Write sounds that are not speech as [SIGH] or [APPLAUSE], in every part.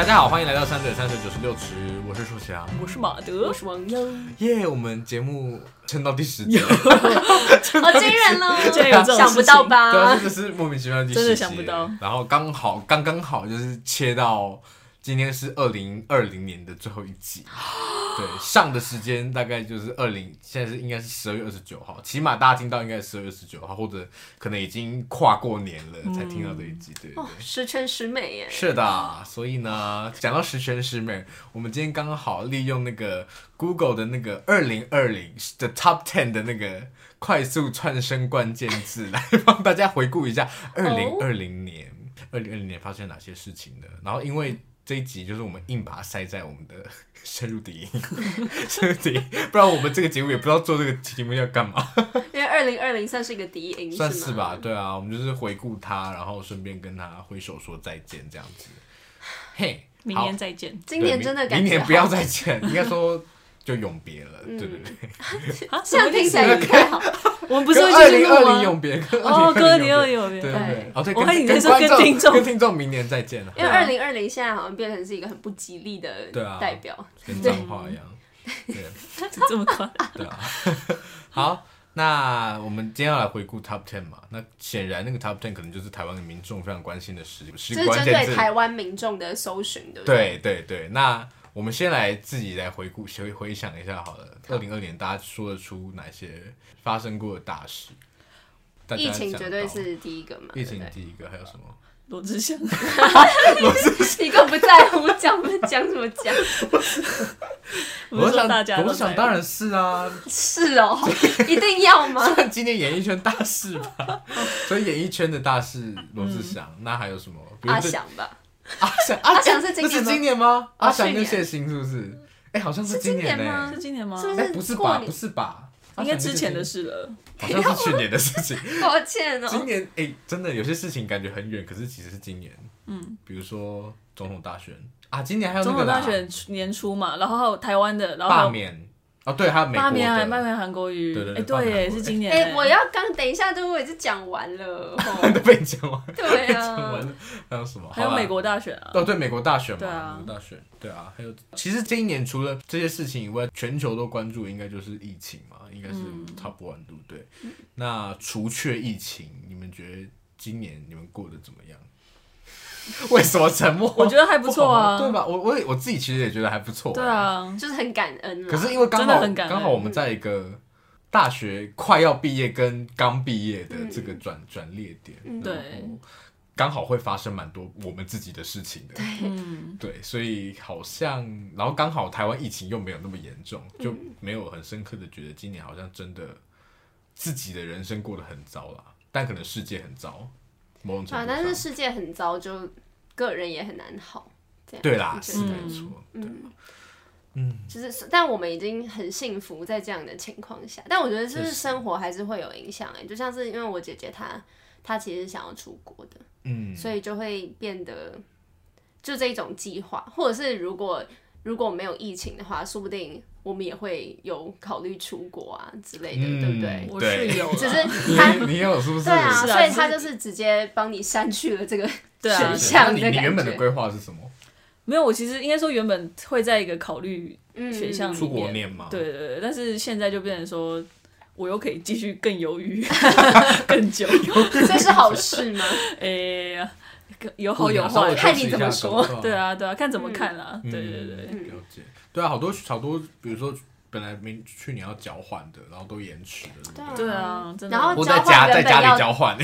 大家好，欢迎来到三嘴三舌九十六池，我是舒翔，我是马德，我是王优。耶，我们节目撑到第十集，[LAUGHS] 好惊人了，竟然有这种想不到吧？对啊，真的是莫名其妙的第十集，真的想不到。然后刚好，刚刚好就是切到。今天是二零二零年的最后一集，对，上的时间大概就是二零，现在是应该是十二月二十九号，起码大家听到应该是十二月二十九号，或者可能已经跨过年了才听到这一集，对对对，哦，十全十美耶！是的，所以呢，讲到十全十美，我们今天刚好利用那个 Google 的那个二零二零的 Top Ten 的那个快速串升关键字 [LAUGHS] 来帮大家回顾一下二零二零年，二零二零年发生哪些事情呢，然后因为。这一集就是我们硬把它塞在我们的 [LAUGHS] 深入敌营，[LAUGHS] 深入敌营，不然我们这个节目也不知道做这个节目要干嘛。[LAUGHS] 因为二零二零算是一个敌营，算是吧？对啊，我们就是回顾他，然后顺便跟他挥手说再见，这样子。嘿，明年再见。今年真的感觉明年不要再见，应该说。就永别了，对对对。啊，这样听起来也太好。我们不是二零二零永别，哦，二零二零永别，对对。哦，对，我看你在说跟听众，跟听众明年再见了。因为二零二零现在好像变成是一个很不吉利的代表，跟脏话一样。对，这么快？对啊。[LAUGHS] 好，那我们今天要来回顾 Top Ten 嘛？那显然那个 Top Ten 可能就是台湾的民众非常关心的事，是针对台湾民众的搜寻，对不对？对对对，那。我们先来自己来回顾、回回想一下好了。二零二年大家说得出哪些发生过的大事？疫情绝对是第一个嘛。疫情第一个，还有什么？罗志祥。[LAUGHS] 罗志祥，一个不在乎，讲不讲什么讲？罗志祥，罗志祥当然是啊。是哦，一定要吗？[LAUGHS] 算今年演艺圈大事吧。所以演艺圈的大事，罗志祥。那还有什么？阿翔吧。阿翔，阿翔是今年吗？阿翔跟谢欣是不是？哎，好像是今年呢。是今年吗？哎，不是吧？不是吧？应该之前的事了。好像是去年的事情。[LAUGHS] 抱歉哦。今年哎，真的有些事情感觉很远，可是其实是今年。嗯，比如说总统大选啊，今年还有总统大选年初嘛，然后还有台湾的，然后罢免。哦，对，还有美国的，罢免韩国语，对对对，是今年。哎，我要刚等一下，都我已经讲完了，[LAUGHS] 都被你讲完。[LAUGHS] 对啊，讲完了，还有什么？还有美国大选啊。哦，对，美国大选嘛，美国大选，对啊，还有，其实这一年除了这些事情以外，全球都关注，应该就是疫情嘛，应该是 top one，对不对？那除却疫情，你们觉得今年你们过得怎么样？[LAUGHS] 为什么沉默？我觉得还不错啊，对吧？我我我自己其实也觉得还不错。对啊，就是很感恩。可是因为刚好刚好我们在一个大学快要毕业跟刚毕业的这个转转捩点，对，刚好会发生蛮多我们自己的事情的。对，所以好像然后刚好台湾疫情又没有那么严重，就没有很深刻的觉得今年好像真的自己的人生过得很糟啦，但可能世界很糟。啊！但是世界很糟，就个人也很难好。对啦，是没错。嗯嗯，就是，但我们已经很幸福在这样的情况下。但我觉得，就是生活还是会有影响。哎，就像是因为我姐姐她，她其实想要出国的，嗯，所以就会变得就这一种计划，或者是如果如果没有疫情的话，说不定。我们也会有考虑出国啊之类的，对不对？我是有，[LAUGHS] 只是他 [LAUGHS] 你有是不是？对啊，所以他就是直接帮你删去了这个选项。你你原本的规划是什么？没有，我其实应该说原本会在一个考虑选项里面出国念嘛。对对对，但是现在就变成说，我又可以继续更犹豫 [LAUGHS] 更久，这是好事吗？哎呀，有好有坏，看你怎么说。对啊对啊，看怎么看啦。对对对，了解。对啊，好多好多，比如说本来明去年要交换的，然后都延迟了。对啊，然后在家 [LAUGHS] [LAUGHS] 在家里交换，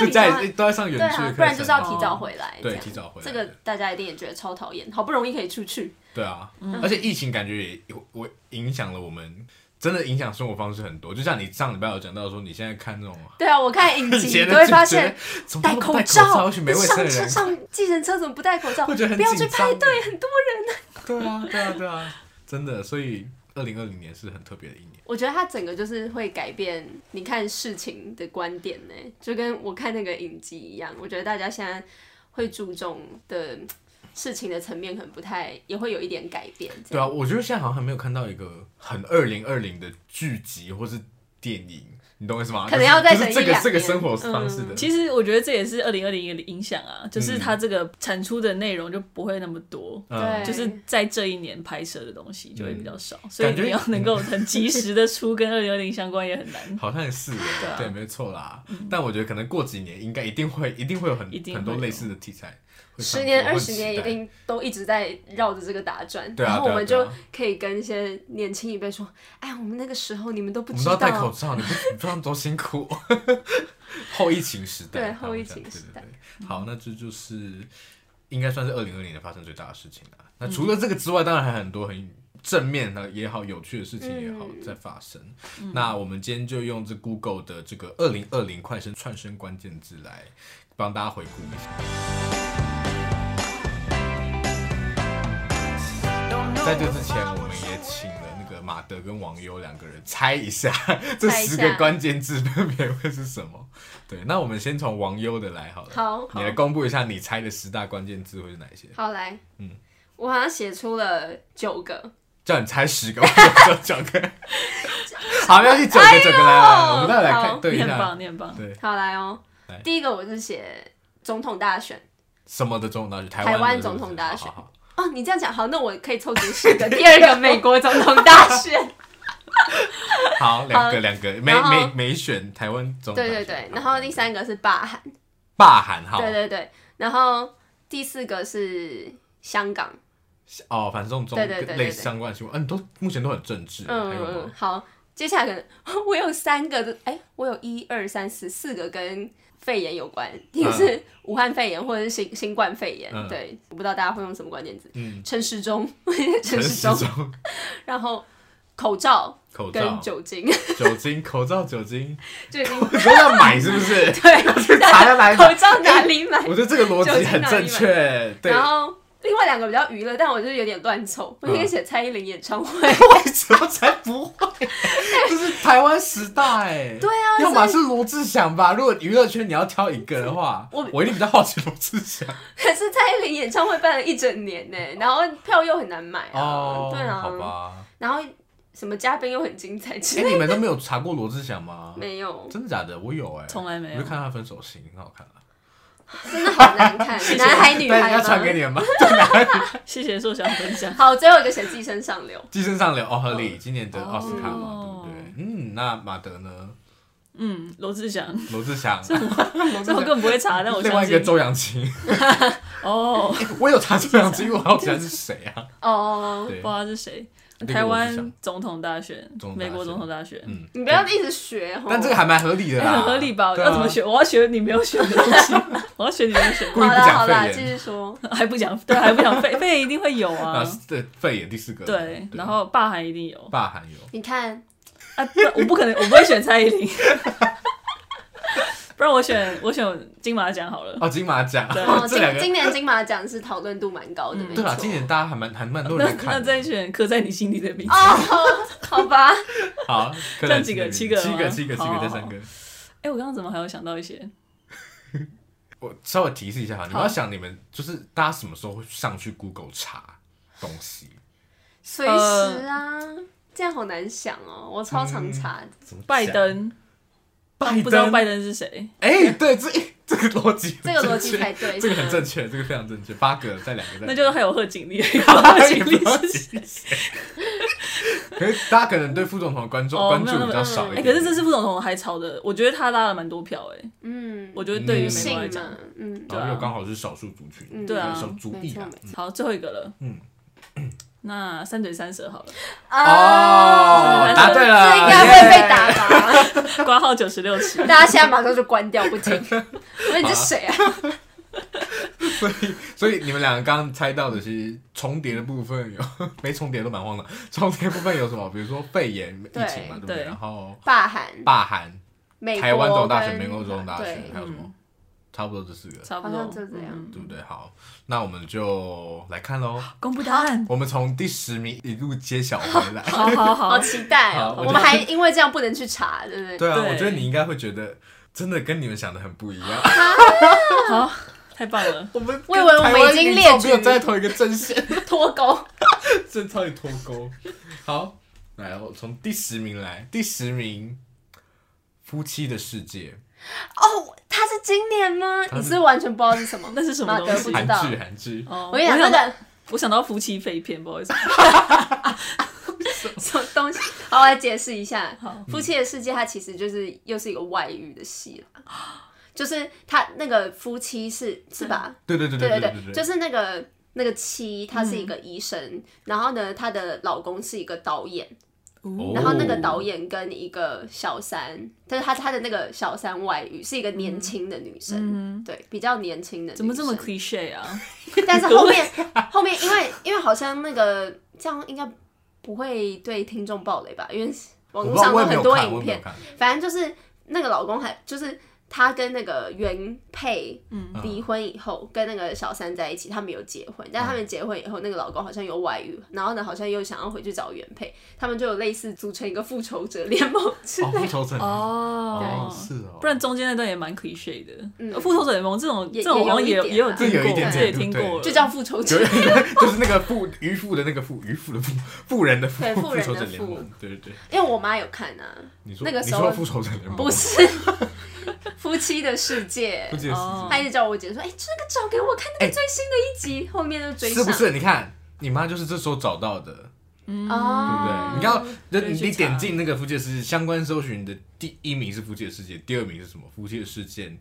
在家里都在上远距课，不然就是要提早回来。对，提早回来。这个大家一定也觉得超讨厌，好不容易可以出去。对啊，而且疫情感觉也我影响了我们，真的影响生活方式很多。就像你上礼拜有讲到说，你现在看那种，[LAUGHS] 对啊，我看影集都会发现戴口罩，上车上计程车怎么不戴口罩？不要去派对，很多人。对啊，对啊，对啊，真的，所以二零二零年是很特别的一年。我觉得它整个就是会改变你看事情的观点呢，就跟我看那个影集一样。我觉得大家现在会注重的事情的层面可能不太，也会有一点改变。对啊，我觉得现在好像还没有看到一个很二零二零的剧集或是电影，你懂我意思吗？可能要再就是这个等两年这个生活方式的。其实我觉得这也是二零二零一个影响啊，就是它这个产出的内容就不会那么多，就是在这一年拍摄的东西就会比较少，嗯所以你要能够很及时的出跟二零二零相关也很难。[LAUGHS] 好像也是耶，对啊对，没错啦。但我觉得可能过几年应该一定会，一定会有很一定会很多类似的题材十年、二十年一定都一直在绕着这个打转，然后我们就可以跟一些年轻一辈说：“哎，我们那个时候你们都不知我们都要戴口道。罩，你不你不知道多辛苦。[LAUGHS] 后疫情时代，对后疫情时代对对对好，那这就是应该算是二零二零年发生最大的事情了。那除了这个之外，当然还有很多很正面的也好，有趣的事情也好嗯在发生。那我们今天就用这 Google 的这个二零二零快生串声关键字来帮大家回顾一下。在这之前，我们也请马德跟网友两个人猜一下 [LAUGHS] 这十个关键字分别会是什么。对，那我们先从网友的来好了。好，你来公布一下你猜的十大关键字会是哪一些？好来，嗯我好像写出了九个，叫你猜十个，[LAUGHS] 我就九个。[LAUGHS] 好，要去，九个九个来来，我们待会来看好对一下念棒。念棒，对，好来哦。第一个我是写总统大选什么的总统大选？台台湾总统大选好好好哦，你这样讲好，那我可以凑足十个。第二个美国总统大选，[LAUGHS] 好，两个两个，没没没选台湾总统。对对对，然后第三个是罢韩，罢韩，哈，对对对，然后第四个是香港，哦，反正这种对对对对类似相关的新闻，嗯，都目前都很政治，嗯嗯？，好，接下来可能 [LAUGHS] 我有三个的，哎，我有一二三四四个跟肺炎有关，一个是武汉肺炎或者是新新冠肺炎，嗯对，我不知道大家会用什么关键字，嗯，陈时中，[LAUGHS] 陈陈时中，[LAUGHS] 然后口罩口罩跟、酒精，酒精、口罩、酒精，[LAUGHS] 就已经你说要买是不是？对，查要来买。口罩哪里买？我觉得这个逻辑很正确，对。然后另外两个比较娱乐，但我就是有点乱凑。我应该写蔡依林演唱会，[LAUGHS] 为什么才不会？这是台湾十大哎。对啊，要么是罗志祥吧。如果娱乐圈你要挑一个的话，我我一定比较好奇罗志祥。可是蔡依林演唱会办了一整年呢，然后票又很难买啊，哦，对啊，好吧。然后什么嘉宾又很精彩之哎，类的，你们都没有查过罗志祥吗？没有，真的假的？我有哎，从来没有我就看他分手信，很好看啊。真的好难看，男孩女孩但要传给？你们吗？对，男孩女孩。[LAUGHS] 谢谢硕翔分享。好，最后一个写寄生上流，寄生上流哦，合理，今年得奥斯卡嘛，哦对不对？嗯，那马德呢？嗯，罗志祥，罗志祥，这我 [LAUGHS] 根本不会查，但我另外。一个周扬青，[LAUGHS] 哦，我有查周扬青，因为我好奇他是谁啊？哦，对不知，道他是谁。那个台湾总统大选美国总统大选，嗯，你不要一直学哦。但这个还蛮合理的很合理吧？要怎么学？我要学你没有学的东西，[LAUGHS] 我要学你没有选故意不好啦好啦，继。续说。[LAUGHS] 还不讲，对，还不讲肺肺炎一定会有啊。[LAUGHS] 啊，，对，肺炎第四个，对，然后霸韩一定有。霸韩有，你看，啊，我不可能，我不会选蔡依林，不然我选我选金马奖好了。哦，金马奖，对哦，这今两个，今年金马奖是讨论度蛮高的，嗯没对啦，错今年大家还蛮还蛮多那人在看的。那再选刻在你心里的名字。哦，好吧，好，这样几个七个七个，七个，七个，这三个。哎，我刚刚怎么还有想到一些？我稍微提示一下哈，你们要想你们就是大家什么时候会上去 Google 查东西？随时啊，这样好难想哦，我超常查。怎么讲拜，登，拜不知道，拜登是谁？哎，对，这这个逻辑很 [LAUGHS] 这个逻辑才对，这个很正确，这个非常正确。八个再两个再，那就是还有贺锦丽，[LAUGHS] 贺锦丽是谁？可是大家可能对副总统的关注哦关注比较少一哎，点。可是这次副总统还吵的，我觉得他拉了蛮多票，哎，嗯，我觉得对于美性国来讲，，嗯，然后又刚好是少数族群，嗯。对啊。少族裔啊。好，最后一个了，嗯，那三嘴三舌好了，哦，答对了，这应该会被打吧？挂号九十六期，大家现在马上就关掉不听。[LAUGHS] 所以你是谁啊？[LAUGHS] 所以，所以你们两个刚刚猜到的，是重叠的部分有 [LAUGHS] 没重叠都蛮慌的。重叠部分有什么？比如说肺炎疫情嘛，对不对？然后罢韩、罢韩、台湾总统大选、跟美国总统大选对，还有什么？差不多这四个，差不多好像就这样嗯对不对？好，那我们就来看喽。公布答案。我们从第十名一路揭晓回来。好好好好，期待哦！我们还因为这样不能去查，对不对？对啊，我觉得你应该会觉得真的跟你们想的很不一样。[LAUGHS] 好，太棒了。我们我以为我们已经列举没有在同一个阵线。[LAUGHS] 脱钩。[LAUGHS] 真超级脱钩。好，来，我从第十名来，第十名，夫妻的世界。哦，他是今年吗？你是完全不知道是什么？[LAUGHS] 那是什么东西？不知道。韩剧，韩剧。哦，我跟你讲，那个我想到夫妻肺片，不好意思。[LAUGHS] 什么东西？好，我来解释一下。夫妻的世界，它其实就是又是一个外遇的戏了。就是他那个夫妻是是吧？对对对对对对，就是那个那个妻，她是一个医生，然后呢，她的老公是一个导演。然后那个导演跟一个小三，但是他他的那个小三外遇是一个年轻的女生，对，比较年轻的。怎么这么 cliche 啊？但是后面 [LAUGHS] 后面，因为因为好像那个这样应该不会对听众暴雷吧？因为网络上有很多影片，反正就是那个老公还就是。他跟那个原配离婚以后，跟那个小三在一起，他们有结婚。但他们结婚以后，那个老公好像有外遇，然后呢，好像又想要回去找原配，他们就有类似组成一个复仇者联盟之类。复仇者哦，对，是哦。不然中间那段也蛮 cliché 的。复仇者联盟这种这种好像也也有听过，这也听过，就叫复仇者，[LAUGHS] 就是那个富渔夫的那个富渔夫的富富人的富复仇者联盟，对对对。因为我妈有看啊，那个时候复仇者联盟不是。[LAUGHS] 夫妻的世界，夫妻的世界，他一直叫我姐说：“哎、欸，这个找给我看那个最新的一集，欸、后面就追上。”是不是？你看，你妈就是这时候找到的，嗯，对不对？你要，你你点进那个夫妻的世界相关搜寻的第一名是夫妻的世界，第二名是什么？夫妻的世界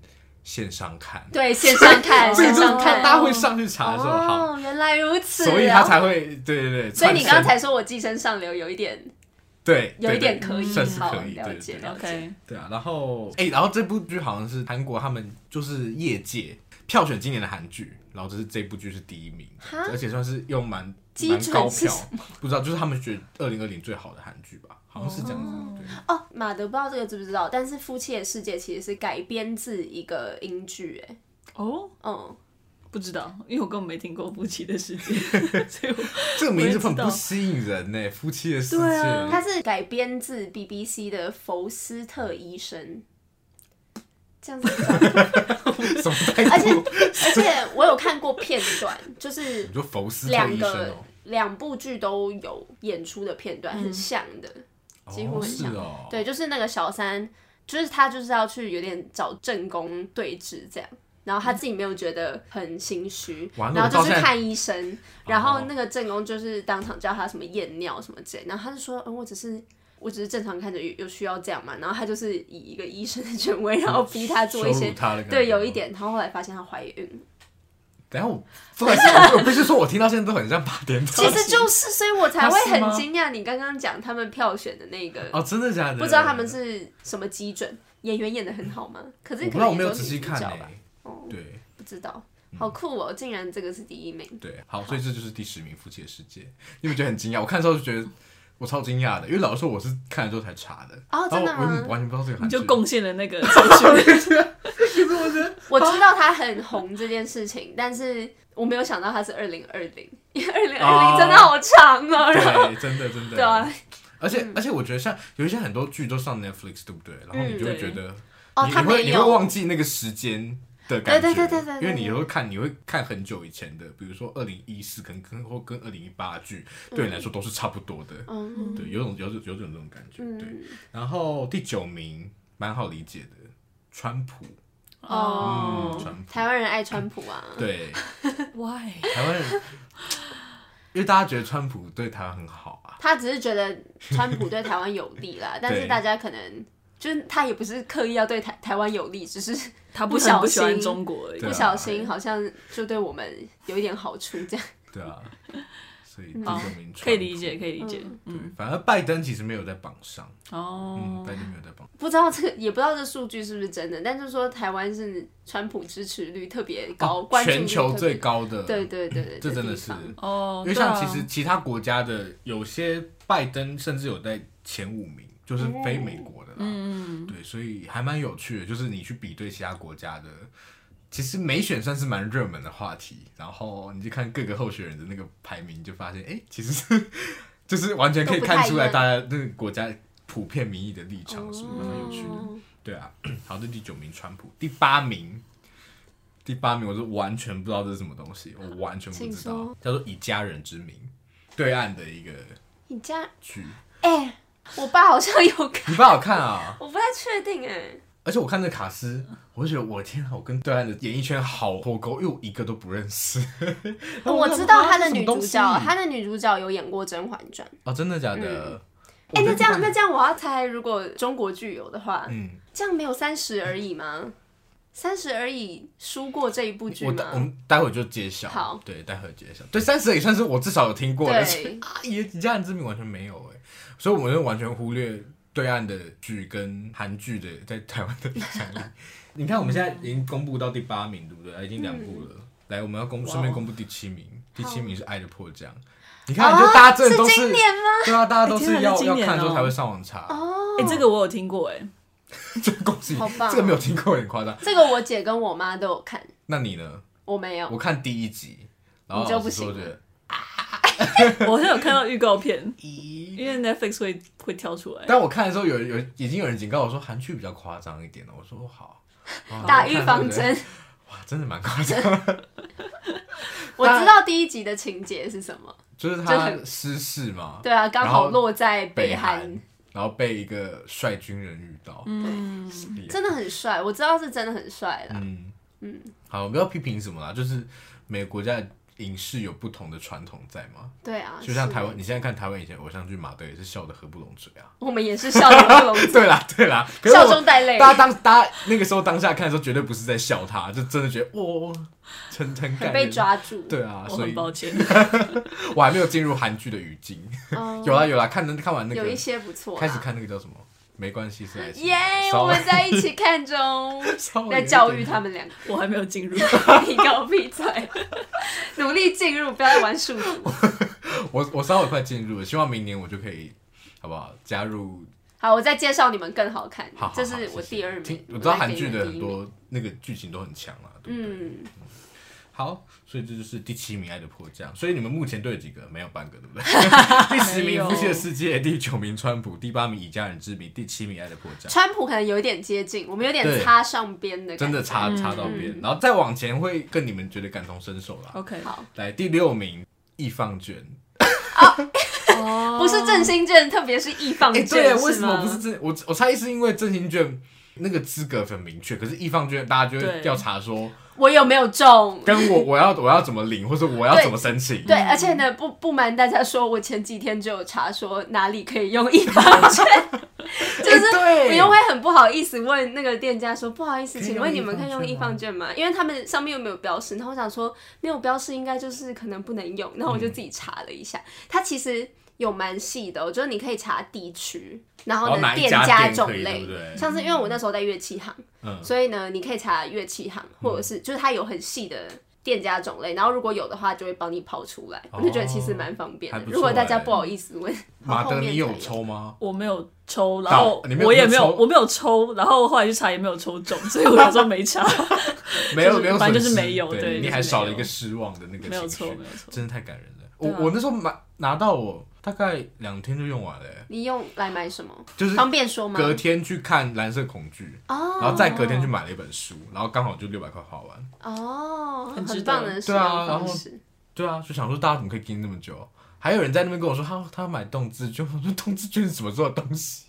线上看，对，线上看，线上看，大家会上去查的时候，哦，原来如此，所以他才会，对对对。所以你刚刚才说我寄生上流有一点。对，有一点可以，算是可以，了解了解。对啊，然后哎，然后这部剧好像是韩国他们就是业界票选今年的韩剧，然后这是这部剧是第一名，而且算是用蛮蛮高票，不知道就是他们觉得二零二零最好的韩剧吧，好像是这样子。哦，马德不知道这个知不知道，但是《夫妻的世界》其实是改编自一个英剧，哎，哦，嗯。不知道，因为我根本没听过《夫妻的世界》，[LAUGHS] 所以我这个名字很不吸引人呢。《夫妻的世界》啊，它是改编自 BBC 的《福斯特医生》，这样子。[LAUGHS] 而且而且我有看过片段，就是两个两部剧都有演出的片段，很像的，几乎很像。对，就是那个小三，就是他就是要去有点找正宫对峙这样。然后他自己没有觉得很心虚，然后就去看医生，然后那个正宫就是当场叫他什么验尿什么之类，然后他就说，嗯，我只是我只是正常看着有有需要这样嘛，然后他就是以一个医生的权威，然后逼他做一些，对，有一点，然后后来发现他怀孕。等下我，我不是说我听到现在都很像八点档，[LAUGHS] 其实就是，所以我才会很惊讶你刚刚讲他们票选的那个 [LAUGHS] 哦，真的假的？不知道他们是什么基准，演员演的很好吗？可是可能我没有仔细看吧。哦，对，不知道，好酷哦！竟然这个是第一名。对，好，所以这就是第十名《夫妻的世界》，[LAUGHS] 你们觉得很惊讶？我看的时候就觉得我超惊讶的，因为老实说我是看了之后才查的。哦，真的吗？完全不知道这个韩剧，就贡献了那个资讯。其实我觉得，我知道他很红这件事情，但是我没有想到他是二零二零，因为二零二零真的好长啊！对，真的真的。对啊，而且而且我觉得像有一些很多剧都上 Netflix，对不对？然后你就会觉得，哦，你会你会忘记那个时间。的感觉，对对对对，因为你会看，你会看很久以前的，比如说二零一四，可能跟或跟二零一八剧，对你来说都是差不多的。嗯，对，有种有种有种这种感觉。对，然后第九名蛮好理解的，川普。哦，川普，台湾人爱川普啊。对，[LAUGHS] Why？台湾人，因为大家觉得川普对台湾很好啊。他只是觉得川普对台湾有利啦，但是大家可能。就是他也不是刻意要对台台湾有利，只是他不小心中国而已，不小心好像就对我们有一点好处这样。对啊，所以第九名可以理解，可以理解。嗯，反而拜登其实没有在榜上哦，拜登没有在榜。不知道这个，也不知道这数据是不是真的，但就是说台湾是川普支持率特别高，全球最高的。对对对对，[CLEARS THROAT] 这真的是哦，因为像其实其他国家的有些拜登甚至有在前五名。就是非美国的啦，嗯，对，所以还蛮有趣的。就是你去比对其他国家的，其实美选算是蛮热门的话题。然后你就看各个候选人的那个排名，就发现，哎、欸，其实是就是完全可以看出来大家那个国家普遍民意的立场，是蛮有趣的？对啊，好，这第九名川普，第八名，第八名，我是完全不知道这是什么东西，我完全不知道，叫做以家人之名，对岸的一个以家剧，哎。[LAUGHS] 我爸好像有看，你爸好看啊？我不太确定哎。而且我看这卡斯，我就觉得我天啊，我跟对岸的演艺圈好脱钩，因为我一个都不认识。[LAUGHS] 我知道他的女主角，他的女主角有演过《甄嬛传》哦，真的假的？哎，那这样那这样我要猜，如果中国剧有的话，嗯，这样没有三十而已吗？三十而已输过这一部剧吗？我们待会就揭晓。好，对，待会揭晓。对，三十而已算是我至少有听过的。啊，以以家人之名完全没有哎，所以我们就完全忽略。对岸的剧跟韩剧的在台湾的影响力，你看我们现在已经公布到第八名，对不对？已经两部了。嗯、来，我们要公顺便公布第七名，第七名是《爱的迫降》。你看，就大家真的都是，是对啊，大家都是要、欸、要看之后才会上网查。哦，哎、欸，这个我有听过，哎，这个恭喜，好棒、哦，这个没有听过，有点夸张。这个我姐跟我妈都有看。那你呢？我没有，我看第一集，然后你就不行。[LAUGHS] 我是有看到预告片，因为 Netflix 会会跳出来。但我看的时候有有已经有人警告我说韩剧比较夸张一点了。我说好，打预防针。哇，真的蛮夸张。我知道第一集的情节是什么，就是他失事嘛。对啊，刚好落在北韩，然后被一个帅军人遇到。嗯，真的很帅，我知道是真的很帅的。嗯嗯，好，我不要批评什么啦，就是每个国家。影视有不同的传统在吗？对啊，就像台湾，你现在看台湾以前偶像剧，马德也是笑得合不拢嘴啊。我们也是笑得合不拢嘴。[LAUGHS] 对啦，对啦，笑中带泪。大家当大家那个时候当下看的时候，绝对不是在笑他，就真的觉得哇，很很感被抓住。对啊，所以抱歉，[LAUGHS] 我还没有进入韩剧的语境。有啦有啦，看能看完那个有一些不错，开始看那个叫什么？没关系，是爱情。耶，我们在一起看中，[LAUGHS] 在教育他们两个。我还没有进入，[LAUGHS] 你给我闭嘴！努力进入，不要再玩数独。[LAUGHS] 我我稍微快进入了，希望明年我就可以，好不好？加入。好，我再介绍你们更好看。好，这是我第二名。我知道韩剧的很多那个剧情都很强啊。嗯。好，所以这就是第七名《爱的迫降》。所以你们目前对几个？没有半个，对不对？[LAUGHS] 第十名《夫妻的世界》，第九名《川普》，第八名《以家人之名》，第七名《爱的迫降》。川普可能有一点接近，我们有点擦上边的，真的擦擦到边，然后再往前会跟你们觉得感同身受啦。OK，好，来第六名《易放券》。哦，[LAUGHS] 不是振兴券，特别是易放券。对，为什么不是振？我我猜是因为振兴券那个资格很明确，可是易放券大家就会调查说。我有没有中？跟我 [LAUGHS] 我要我要怎么领，或者我要怎么申请？对，而且呢，不不瞒大家说，我前几天就有查说哪里可以用易放券，[LAUGHS] 就是我又会很不好意思问那个店家说，不好意思，请问你们可以用易放券吗？因为他们上面又没有标示，然后我想说没有标示应该就是可能不能用，然后我就自己查了一下，它其实。有蛮细的，我觉得你可以查地区，然后呢店家种类，对对，像是因为我那时候在乐器行，嗯、所以呢你可以查乐器行，或者是就是它有很细的店家种类，然后如果有的话就会帮你跑出来，哦、我就觉得其实蛮方便的。如果大家不好意思问，马德你有抽吗？我没有抽，然后我也没有，我没有抽，然后后来去查也没有抽中，所以我那时候没查。[LAUGHS] 没有没有，反正就是没有，对，你还少了一个失望的那个，没有错没有错，真的太感人了。我我那时候买拿到我。大概两天就用完了。你用来买什么？就是方便说吗？隔天去看《蓝色恐惧》，哦然后再隔天去买了一本书，然后刚好就六百块花完。哦，很棒的对啊，然后对啊，就想说大家怎么可以盯那么久？还有人在那边跟我说，他他要买动资券，[LAUGHS] 我说动资券是什么做的东西？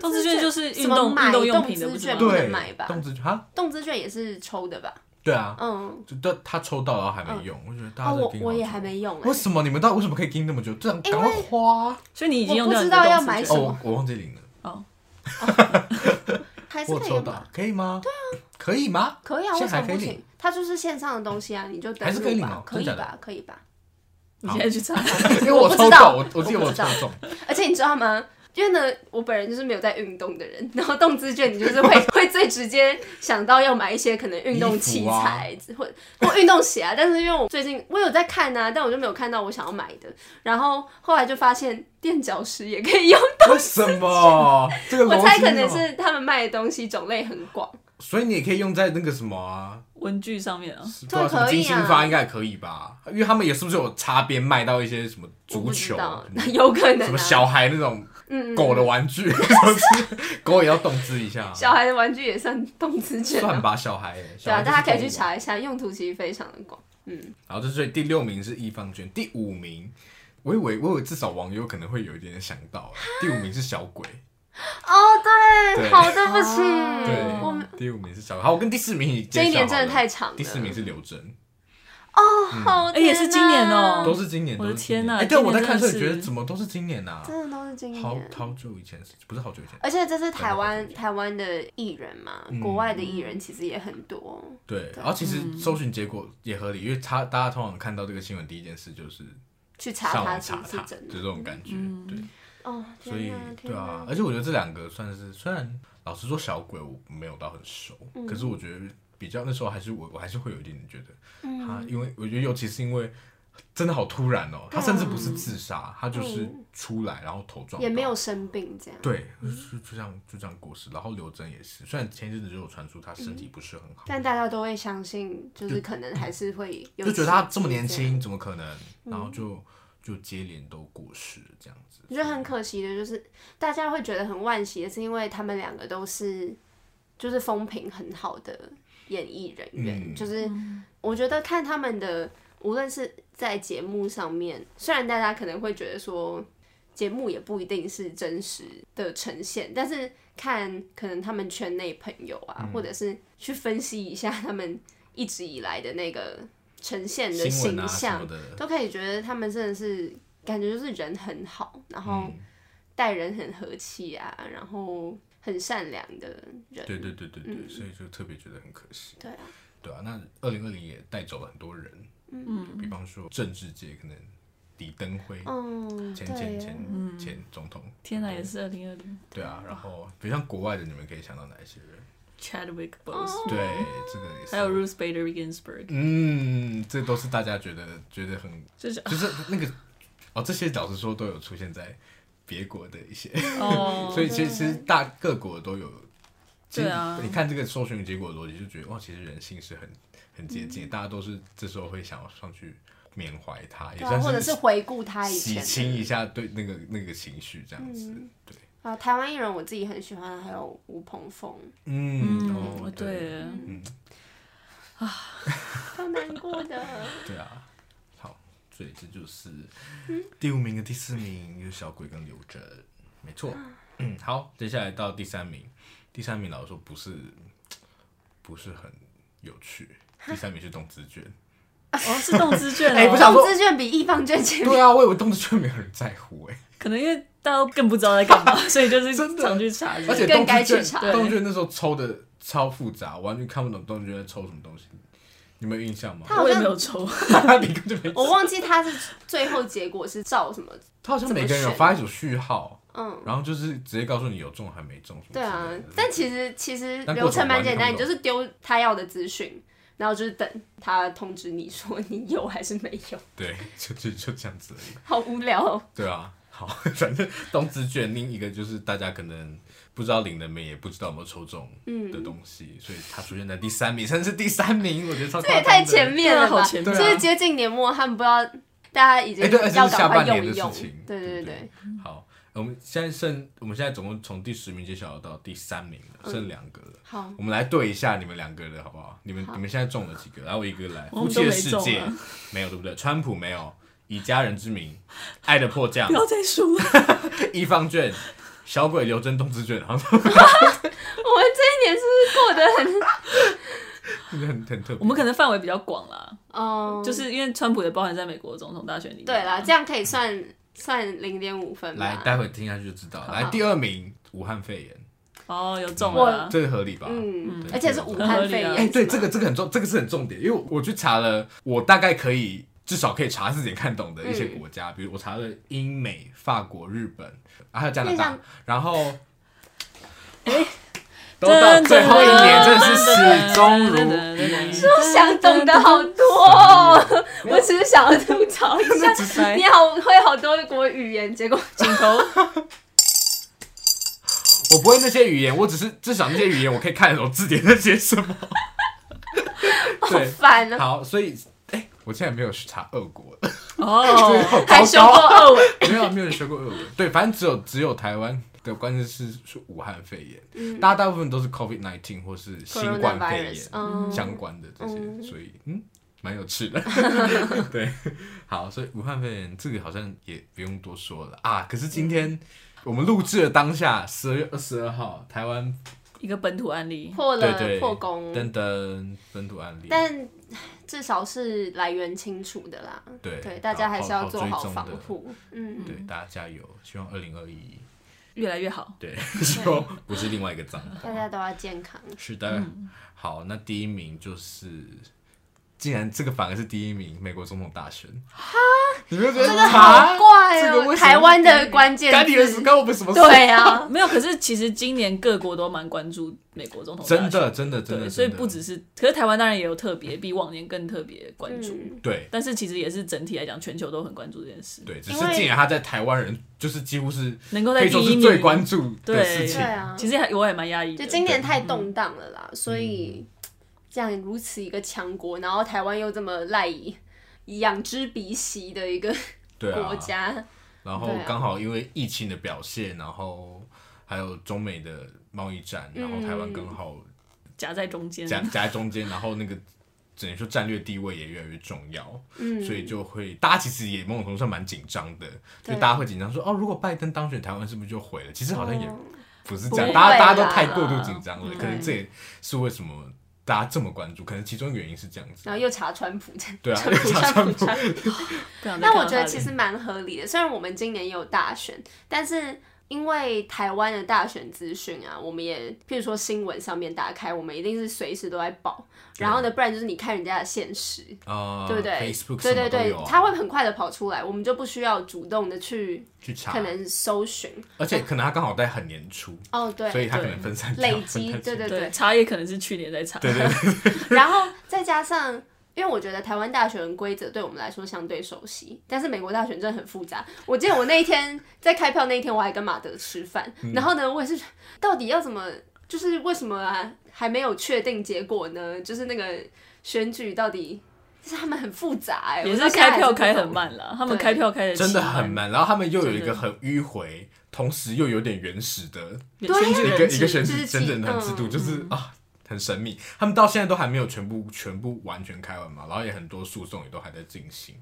动资券就是运动运动用品的，不是？对，买吧。动资券哈，动资券也是抽的吧？对啊，嗯，就他抽到然后还没用，我觉得大家我我也还没用。为什么你们到底为什么可以盯那么久？这样赶快花。所以你已经用，不知道要买什么。我忘记领了。哦，还是可以吗？可以吗？对啊，可以吗？可以啊，为什么不行？它就是线上的东西啊，你就还是可以领哦，可以吧？可以吧？你现在去查，[LAUGHS] 因为我抽到，我我记得我抽中，而且你知道吗？因为呢，我本人就是没有在运动的人，然后动资券你就是会 [LAUGHS] 会最直接想到要买一些可能运动器材或或运动鞋啊。但是因为我最近我有在看啊，但我就没有看到我想要买的。然后后来就发现垫脚石也可以用动资券。为什么？[LAUGHS] 这个我猜可能是他们卖的东西种类很广，所以你也可以用在那个什么啊文具上面啊，对啊，什么金星发应该可以吧？因为他们也是不是有擦边卖到一些什么足球，有可能什么小孩那种。狗的玩具，[LAUGHS] 狗也要动资一下。小孩的玩具也算动资券，算吧，小孩。对啊，大家可以去查一下，用途其实非常的广。嗯，然后这是第六名是易方卷，第五名我以为我以为至少网友可能会有一点点想到，第五名是小鬼。哦，对，对好，对不起，对，第五名是小鬼。好，我跟第四名这一年真的太长了。第四名是刘真。哦，好，哎，也是今年哦，都是今年。我的天呐！哎，对，我在看的时候觉得怎么都是今年呐？真的都是今年。好好久以前，不是好久以前。而且这是台湾台湾的艺人嘛，国外的艺人其实也很多。对，然后其实搜寻结果也合理，因为他大家通常看到这个新闻，第一件事就是去查他是不是真的，就这种感觉，对。哦，所以对啊，而且我觉得这两个算是，虽然老实说小鬼我没有到很熟，可是我觉得比较那时候还是我我还是会有一点点觉得他，因为我觉得尤其是因为真的好突然哦，他甚至不是自杀，他就是出来然后头撞，也没有生病这样，对，就就这样就这样过世。然后刘真也是，虽然前一阵子就有传出他身体不是很好，但大家都会相信，就是可能还是会有，就觉得他这么年轻怎么可能，然后就。就接连都过世这样子，我觉得很可惜的，就是大家会觉得很惋惜的是，因为他们两个都是就是风评很好的演艺人员，嗯、就是我觉得看他们的，无论是在节目上面，虽然大家可能会觉得说节目也不一定是真实的呈现，但是看可能他们圈内朋友啊，嗯、或者是去分析一下他们一直以来的那个。呈现的形象都可以觉得他们真的是感觉就是人很好，然后待人很和气啊，然后很善良的人。对对对对对，所以就特别觉得很可惜。对啊，对啊，那二零二零也带走了很多人，嗯，比方说政治界可能李登辉，嗯，前前前前总统，天哪，也是二零二零。对啊，然后比如像国外的，你们可以想到哪一些人？Chadwick Boseman，对，这个也是。还有 Ruth Bader Ginsburg，嗯，这都是大家觉得觉得很，就是就是那个哦，这些老实说都有出现在别国的一些，哦，[LAUGHS] 所以其实大各国都有。对啊。你看这个搜寻结果逻辑，就觉得哇，其实人性是很很接近，大家都是这时候会想要上去缅怀他，也算是或者是回顾他以前，洗清一下对那个那个情绪这样子，对。啊，台湾艺人我自己很喜欢，还有吴朋奉。嗯，哦，对，嗯，啊，好难过的。[LAUGHS] 对啊，好，所以这就是第五名跟第四名，有小鬼跟刘真，没错。嗯，好，接下来到第三名，第三名老实说不是不是很有趣，第三名是动资卷。哦，是动滋卷，[LAUGHS] 哎，动滋卷比艺 FUN 卷前面。对啊，我以为动滋卷没有人在乎，哎。可能因为大家都更不知道在干嘛，[LAUGHS] 所以就是常去查，而且更该去查。动滋卷那时候抽的超复杂，完全看不懂动滋卷在抽什么东西。你们有印象吗？他好像没有 [LAUGHS] 抽，我忘记他是最后结果是照什么。他好像每个人有发一组序号，嗯，然后就是直接告诉你有中还没中。对啊，但其实其实流程蛮简单，你就是丢他要的资讯，然后就是等他通知你说你有还是没有。[LAUGHS] 对，就就就这样子而已。好无聊哦。对啊。好，[LAUGHS] 反正动滋卷另一个就是大家可能不知道领了没，也不知道有没有抽中的东西，嗯、所以它出现在第三名，甚至是第三名，我觉得超。这也太前面了吧？就、啊、是接近年末，他们不知道大家已经要赶快用一用。对对对对。好，我们现在剩，我们现在总共从第十名揭晓到第三名了，剩两个了。好，我们来对一下你们两个的好不好？你们你们现在中了几个？然后我一个来，夫妻的世界没有对不对？川普没有。以家人之名，爱的迫降，不要再输了。[LAUGHS] 艺 FUN 卷，小鬼刘真动滋卷，我们这一年是不是过得很，[LAUGHS] 很很特别。我们可能范围比较广啦，哦，就是因为川普也包含在美国总统大选里面。对啦，这样可以算算零点五分。来，待会听下去就知道。来，第二名，武汉肺炎。哦，有中了，这个合理吧？嗯，而且是武汉肺炎。哎，对，这个这个很重，这个是很重点，因为我去查了，我大概可以。至少可以查字典看懂的一些国家，比如我查了英美法国日本，还有加拿大，然后，哎，都到最后一年，真的是始终如一。说想懂的好多，[LAUGHS] 我只是想要吐槽一下，你好会好多国语言，结果镜头，[LAUGHS] 我不会那些语言，我只是至少那些语言我可以看得懂字典那些什么。[LAUGHS] 好烦啊！好，所以。我现在没有去查俄国的哦，[LAUGHS] 还学过俄文？[LAUGHS] 没有，没有学过俄文。对，反正只有只有台湾的关键是是武汉肺炎，大家大部分都是 COVID nineteen 或是新冠肺炎相关的这些，所以嗯，蛮有趣的。[LAUGHS] 对，好，所以武汉肺炎这个好像也不用多说了啊。可是今天我们录制的当下，十二月二十二号，台湾一个本土案例破了破功，等等本土案例，但至少是来源清楚的啦。对对，大家还是要做好好防护。嗯，对，大家加油，希望二零二一越来越好。对，希望不是另外一个脏。大家都要健康。是的，嗯、好，那第一名就是。竟然这个反而是第一名，美国总统大选。哈，你们觉得这个好怪哦？台湾的关键词，关我们什么事？对啊，[LAUGHS] 没有。可是其实今年各国都蛮关注美国总统大选，真的，真的，真的。所以不只是，可是台湾当然也有特别，比往年更特别关注。对，但是其实也是整体来讲，全球都很关注这件事。对，只是竟然他在台湾人就是几乎是能够在第一名最关注的事情。对啊，其实我也蛮压抑的。就今年太动荡了啦，所以。这样如此一个强国，然后台湾又这么赖以仰之鼻息的一个国家，啊、然后刚好因为疫情的表现，然后还有中美的贸易战，然后台湾刚好夹在中间，夹夹在中间，然后那个只能说战略地位也越来越重要，嗯，所以就会大家其实也某种程度上蛮紧张的，就大家会紧张说哦，如果拜登当选，台湾是不是就毁了？其实好像也不是这样，大家大家都太过度紧张了，可能这也是为什么。大家这么关注，可能其中原因是这样子。然后又查川普，对啊，川普查川普。[LAUGHS] 那我觉得其实蛮合理的，虽然我们今年也有大选，但是。因为台湾的大选资讯啊，我们也譬如说新闻上面打开，我们一定是随时都在报。然后呢，不然就是你看人家的现实，对不对？Facebook 对对对，它会很快的跑出来，我们就不需要主动的去去查，可能搜寻。而且可能他刚好在很年初哦，对，所以他可能分散累积，对对对，查也可能是去年在查，对对对。[LAUGHS] 然后再加上。因为我觉得台湾大选规则对我们来说相对熟悉，但是美国大选真的很复杂。我记得我那一天在开票那一天，我还跟马德吃饭，嗯、然后呢，我也是到底要怎么，就是为什么啊还没有确定结果呢？就是那个选举到底，就是他们很复杂哎、欸，也是开票开很慢了，他们开票开的真的很慢，然后他们又有一个很迂回，同时又有点原始的对一个一个选举真正的制度，就是啊。很神秘，他们到现在都还没有全部全部完全开完嘛，然后也很多诉讼也都还在进行，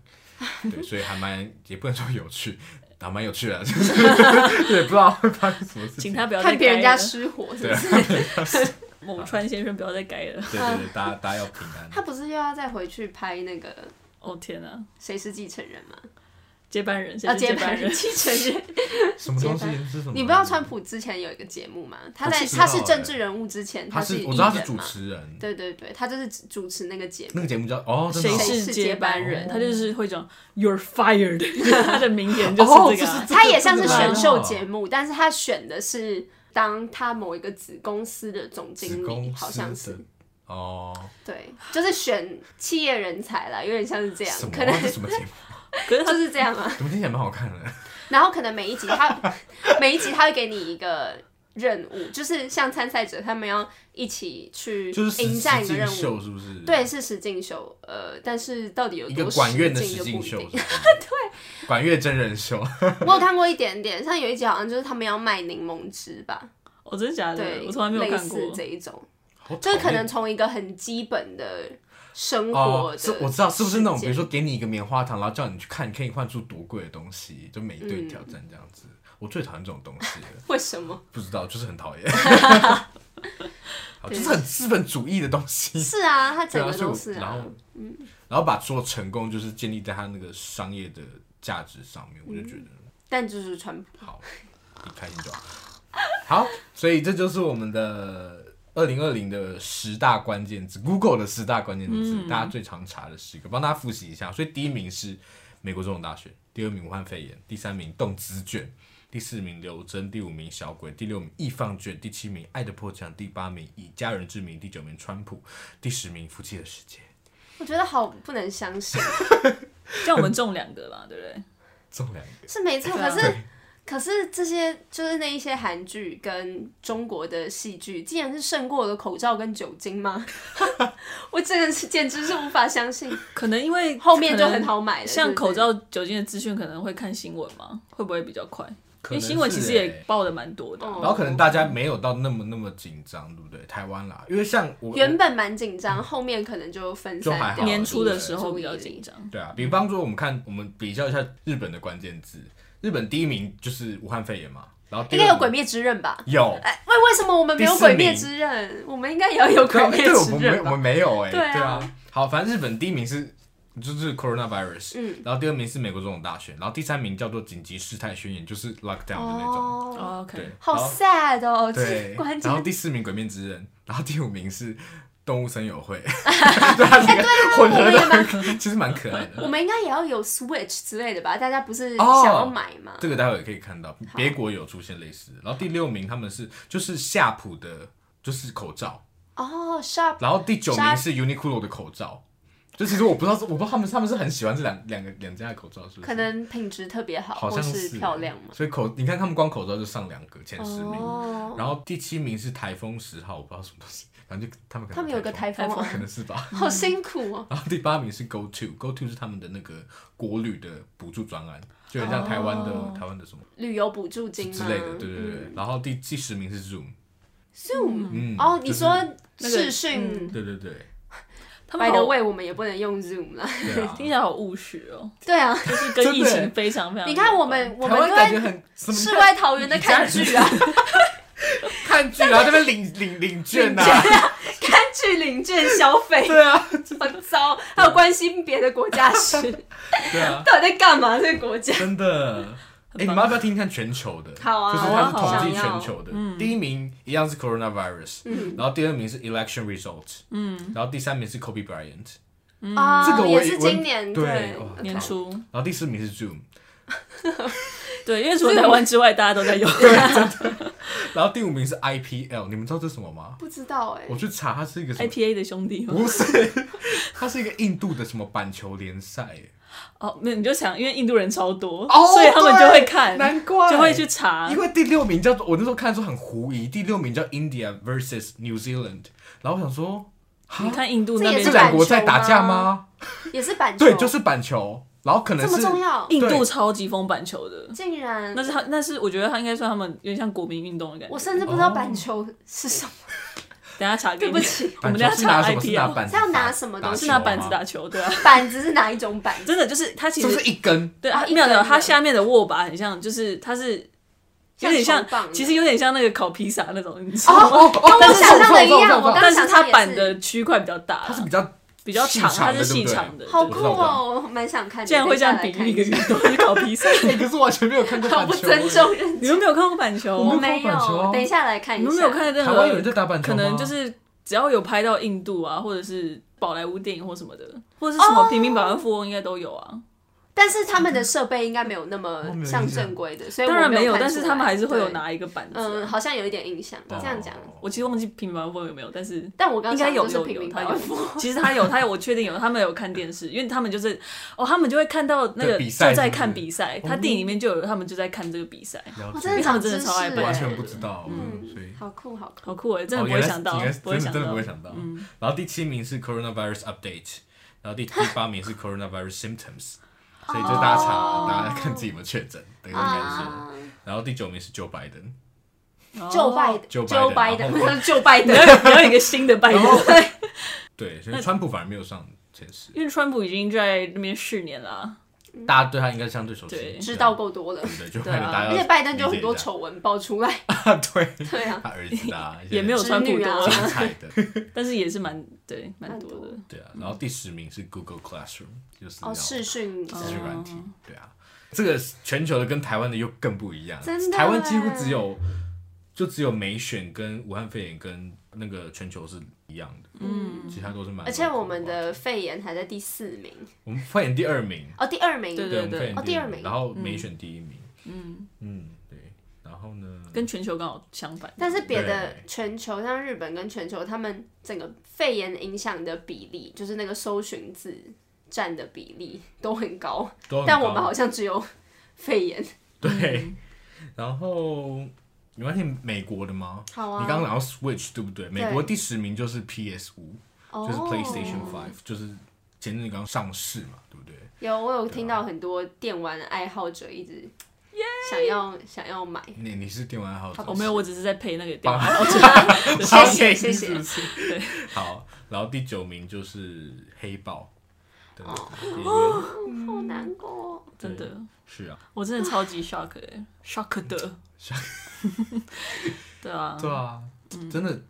对，所以还蛮也不能说有趣，还蛮有趣的，就是 [LAUGHS] 也不知道会发生什么事情。请他不要看别人家失火，[LAUGHS] 是不是？[LAUGHS] 某川先生不要再改了。对对对，大家大家要平安。他不是又要再回去拍那个？哦天哪，谁是继承人吗？接班人，啊接班人，继承人，[LAUGHS] 什么东西？你不知道川普之前有一个节目吗？他在他是政治人物之前，他是我知道他是主持人。对对对，他就是主持那个节目。那个节目叫哦，谁是接班人？他就是会讲 You're fired，[LAUGHS] 他的名言就是这个。他也像是选秀节目，但是他选的是当他某一个子公司的总经理，好像是哦。对，就是选企业人才啦，有点像是这样。可能什么节目？[LAUGHS] 可是他是这样啊，怎么听起来蛮好看的？然后可能每一集他 [LAUGHS] 每一集他会给你一个任务，就是像参赛者他们要一起去迎战一个任务，是不是？对，是实境秀。呃，但是到底有多一个管院的实境秀？[LAUGHS] 对，管院真人秀。我有看过一点点，像有一集好像就是他们要卖柠檬汁吧？哦，真的假的？对，我从来没有看过类似这一种，就是可能从一个很基本的。生活、哦、是我知道是不是那种，比如说给你一个棉花糖，然后叫你去看，你可以换出多贵的东西，就每一对挑战这样子。嗯、我最讨厌这种东西了。[LAUGHS] 为什么？不知道，就是很讨厌。[LAUGHS] 就是很资本主义的东西。是啊，他整个都是、啊。然后，嗯，然后把所有成功就是建立在他那个商业的价值上面，我就觉得。但就是川普。好，你开心就好。好，所以这就是我们的。二零二零的十大关键字，Google 的十大关键字，嗯、大家最常查的十个，帮大家复习一下。所以第一名是美国总统大选，第二名武汉肺炎，第三名动资卷，第四名刘真，第五名小鬼，第六名易放卷，第七名爱的迫降，第八名以家人之名，第九名川普，第十名夫妻的世界。我觉得好不能相信，[LAUGHS] [LAUGHS] 叫我们中两个吧，对不对？中两个是没错，可是。可是这些就是那一些韩剧跟中国的戏剧，竟然是胜过了口罩跟酒精吗？[LAUGHS] 我真的是简直是无法相信。可能因为后面就很好买了，像口罩、酒精的资讯可能会看新闻嘛？会不会比较快？因为新闻其实也报的蛮多的，然后可能大家没有到那么那么紧张，对不对？台湾啦，因为像我原本蛮紧张，后面可能就分散掉。年初的时候比较紧张。对啊，比方说我们看，我们比较一下日本的关键字，日本第一名就是武汉肺炎嘛，然后应该有鬼灭之刃吧？有。哎，为为什么我们没有鬼灭之刃？我们应该也要有 [LAUGHS] 鬼灭之刃。我们我们没有哎。对啊。好，反正日本第一名是。就是 coronavirus，嗯，然后第二名是美国总统大选，然后第三名叫做紧急事态宣言，就是 lockdown 的那种。哦，OK，好 sad 哦，对。然后第四名鬼灭之刃，然后第五名是动物森友会，[LAUGHS] 对啊，混合的，[LAUGHS] 其实蛮可爱的。我们应该也要有 Switch 之类的吧？大家不是想要买吗？这个待会也可以看到，别国有出现类似的。然后第六名他们是就是夏普的，就是口罩。哦，Sharp。然后第九名是 Uniqlo 的口罩。就其实我不知道，我不知道他们他们是很喜欢这两两个两家的口罩，是不是？可能品质特别好，好像是漂亮嘛。所以口，你看他们光口罩就上两个前十名，然后第七名是台风十号，我不知道什么东西，反正就他们可能他们有个台风，可能是吧。[LAUGHS] 好辛苦哦。[LAUGHS] 然后第八名是 Go To，Go To 是他们的那个国旅的补助专案，就很像台湾的台湾的什么旅游补助金之类的，对对对。然后第第十名是 Zoom，Zoom，嗯，哦，你说视讯，对对对。By the way，我们也不能用 Zoom 了，[LAUGHS] 听起来好务实哦。对啊，就是跟疫情非常非常。你看我们，我们感觉很世外桃源的看剧啊，看剧然后这边领领领券呐，[LAUGHS] 看剧领券消费，[LAUGHS] 对啊，[LAUGHS] 很糟。还有关心别的国家事，对啊，到底在干嘛？这个国家？真的。哎，你们要不要听听全球的？好啊，就是他是统计全球的。第一名一样是 coronavirus，然后第二名是 election result，嗯，然后第三名是 Kobe Bryant，啊，这个也是今年对年初，然后第四名是 Zoom，对，因为除了台湾之外，大家都在用。[LAUGHS] 对，[LAUGHS] 真的。然后第五名是 IPL，你们知道这是什么吗？不知道哎，我去查，它是一个 IPA 的兄弟吗？不是，它是一个印度的什么板球联赛。哦，那你就想，因为印度人超多，所以他们就会看，难怪就会去查。因为第六名叫做，我那时候看的时候很狐疑，第六名叫 India versus New Zealand，然后我想说，你看印度那边这两国在打架吗？也是板球，对，就是板球，然后可能是这么重要，印度超级疯板球的，竟然，那是他，那是我觉得他应该算他们有点像国民运动的感觉。我甚至不知道板球是什么。[LAUGHS] 等下查，对不起，[LAUGHS] 我们等下查 IP 啊，是要拿什么东西？是拿板子打球，对啊。板子是哪一种板？真的就是它其实就是一根，对啊，没有没有，它下面的握把很像，就是它是有点像，其实有点像那个烤披萨那种，你知道吗？跟我想象的一样，但是它板的区块比较大，它是比较。比较长，它是细长的，好酷哦！我蛮想看。竟然会这样比喻一个运动，是烤披萨。可是完全没有看过板球。好不尊重人。你们没有看过板球？我没有。等一下来看一下。你们没有看任何？台湾有人在打板球可能就是只要有拍到印度啊，或者是宝莱坞电影或什么的，或者是什么平民百万富翁，应该都有啊。但是他们的设备应该没有那么像正规的，所以当然没有。但是他们还是会有拿一个板子，嗯，好像有一点印象。这样讲，我其实忘记平民百万富翁有没有，但是但我刚应该有有有他有。[LAUGHS] 其实他有他有，我确定有。他们有看电视，因为他们就是哦，他们就会看到那个就在看比赛，他电影里面就有他们就在看这个比赛。我真的他们真的超爱，完全不知道，嗯，所以好酷好酷好酷哎，真的不会想到，不会想到，真的不会想到。然后第七名是 coronavirus update，然后第第八名是 coronavirus symptoms。所以就大家查，大家看自己有没有确诊的那个感觉。然后第九名是 Joe Biden，Joe Biden，Joe Biden，Joe Biden，还有 [LAUGHS] 一个新的拜登。[LAUGHS] 对，所以川普反而没有上前十，因为川普已经在那边四年了。大家对他应该相对熟悉，知道够多了。对，就拜登，而且拜登就有很多丑闻爆出来。[LAUGHS] 对，对啊，他儿子啊，[LAUGHS] 也没有川普多精彩的，[LAUGHS] 但是也是蛮对，蛮多的。对啊，然后第十名是 Google Classroom，就是哦视讯视讯软体。对啊，这个全球的跟台湾的又更不一样。真的，台湾几乎只有就只有美选跟武汉肺炎跟那个全球是一样的，嗯，其他都是蛮。而且我们的肺炎还在第四名，我们肺炎第二名。哦，第二名，对对对，哦，第二名，然后没选第一名，嗯。嗯，对，然后呢，跟全球刚好相反。但是别的全球，像日本跟全球，他们整个肺炎影响的比例，就是那个搜寻字占的比例都很高，但我们好像只有肺炎。对，然后。你要听美国的吗？好啊。你刚刚聊 Switch 对不对？美国第十名就是 PS 五，就是 PlayStation Five，就是前阵刚上市嘛，对不对？有，我有听到很多电玩爱好者一直想要想要买。你你是电玩爱好者？我没有，我只是在配那个电玩爱好者。[LAUGHS] 谢谢谢谢。对，好，然后第九名就是黑豹。哦，好难过，真的。是啊，我真的超级 shock 哎，shock 的。[LAUGHS] [LAUGHS] 对啊，对啊，真的，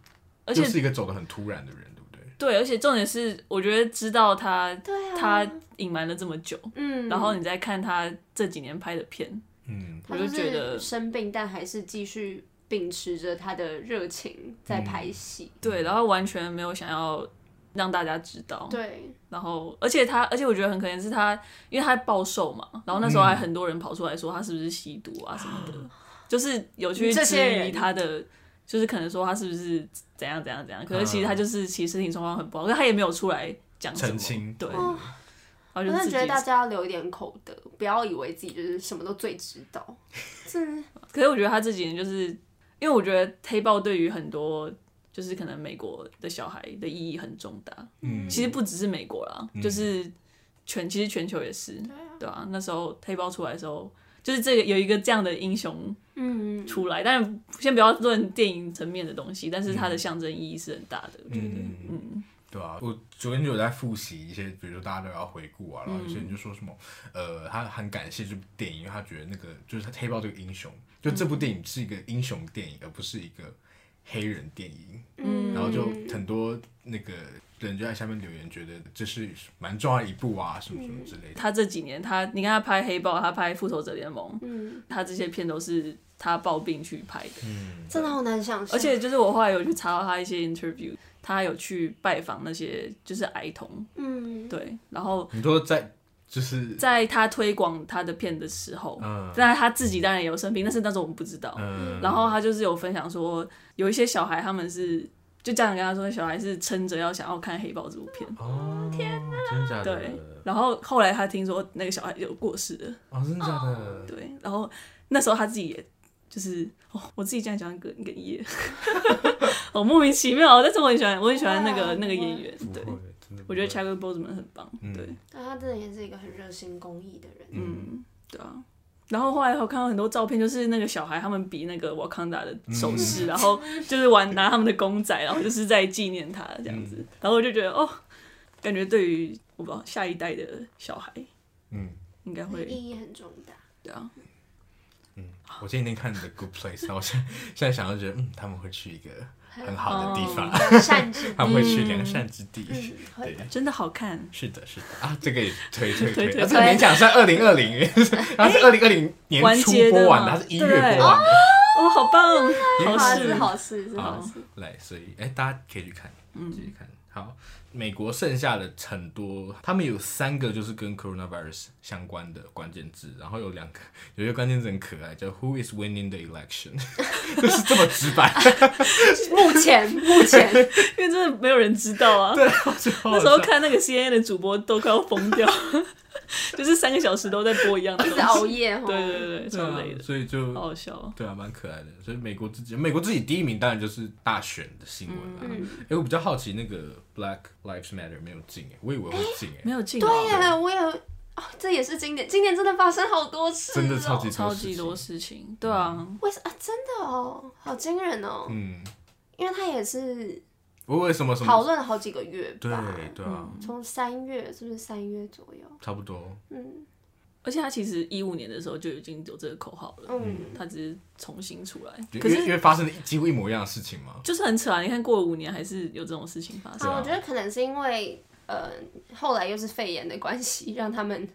而且是一个走得很突然的人，对不对？对，而且重点是，我觉得知道他，他隐瞒了这么久，嗯，然后你再看他这几年拍的片，嗯，我就觉得生病，但还是继续秉持着他的热情在拍戏，对，然后完全没有想要让大家知道，对，然后而且他，而且我觉得很可怜是他，因为他暴瘦嘛，然后那时候还很多人跑出来说他是不是吸毒啊什么的。就是有去质疑他的，就是可能说他是不是怎样怎样怎样，可是其实他就是其实身体状况很不好，可是他也没有出来讲澄清。对，我真的觉得大家要留一点口德，不要以为自己就是什么都最知道。是，可是我觉得他这几年就是因为我觉得黑豹对于很多就是可能美国的小孩的意义很重大。嗯，其实不只是美国啦，就是全其实全球也是，对啊，那时候黑豹出来的时候。就是这个有一个这样的英雄，嗯，出来，但是先不要论电影层面的东西，但是它的象征意义是很大的，我觉得，嗯，对啊，我昨天就有在复习一些，比如说大家都要回顾啊，然后有些人就说什么，呃，他很感谢这部电影，因为他觉得那个就是他黑豹这个英雄，就这部电影是一个英雄电影，而不是一个黑人电影，嗯，然后就很多那个。人就在下面留言，觉得这是蛮重要的一部啊，什么什么之类的。他这几年，他你看他拍黑豹，他拍复仇者联盟，嗯，他这些片都是他抱病去拍的，嗯，真的好难想象。而且就是我后来有去查到他一些 interview，他有去拜访那些就是癌童，嗯，对，然后你说在就是在他推广他的片的时候，嗯，但他自己当然也有生病，但是那时候我们不知道，嗯，然后他就是有分享说，有一些小孩他们是。就家长跟他说，小孩是撑着要想要看《黑豹》这部片。哦，天哪！真的假的？对。然后后来他听说那个小孩有过世了。哦，真的假的？[LAUGHS] 对。然后那时候他自己也就是，哦，我自己这样讲哽哽咽，[LAUGHS] 哦，莫名其妙。但是我很喜欢，我很喜欢那个 [LAUGHS] 那个演员。对。我觉得 Chadwick Boseman 很棒。对。但他真的也是一个很热心公益的人。嗯，对啊。然后后来我看到很多照片，就是那个小孩他们比那个瓦坎达的手势，嗯、然后就是玩拿他们的公仔，然后就是在纪念他这样子。嗯、然后我就觉得哦，感觉对于我不知道下一代的小孩，嗯，应该会意义很重大。对啊，嗯，我今天看的 Good Place，然后现现在想到觉得，嗯，他们会去一个。很好的地方，[LAUGHS] 他们会去良善之地，对，真的好看。是的，是的。啊，这个也推推推，[LAUGHS] 这个勉强算二零二零，[LAUGHS] 它是二零二零年初播完的，它是一月播完。的，哦，好棒，好事好事是好事。来，所以哎，大家可以去看，嗯，继续看。好。美国剩下的很多，他们有三个就是跟 coronavirus 相关的关键字，然后有两个，[LAUGHS] 有一个关键字很可爱，叫 Who is winning the election？[LAUGHS] 就是这么直白。[LAUGHS] 目前，目前，因为真的没有人知道啊。对，那时候看那个 CNN 的主播都快要疯掉。就是三个小时都在播一样的东西，熬夜，对对对，超累的，所以就好好笑，对啊，蛮可爱的。所以美国自己，美国自己第一名当然就是大选的新闻啊。哎，我比较好奇那个 Black Lives Matter 没有进哎，我以为会进哎，没有进。对呀，我也哦，这也是今年，今年真的发生好多事，真的超级超级多事情，对啊。为什啊？真的哦，好惊人哦。嗯，因为他也是。我为什么什么讨论了好几个月吧？对对啊，从三月是不是三月左右？差不多。嗯，而且他其实一五年的时候就已经有这个口号了。嗯，他只是重新出来。可是因为发生了几乎一模一样的事情嘛，就是很扯啊！你看过了五年还是有这种事情发生。我觉得可能是因为呃后来又是肺炎的关系，让他们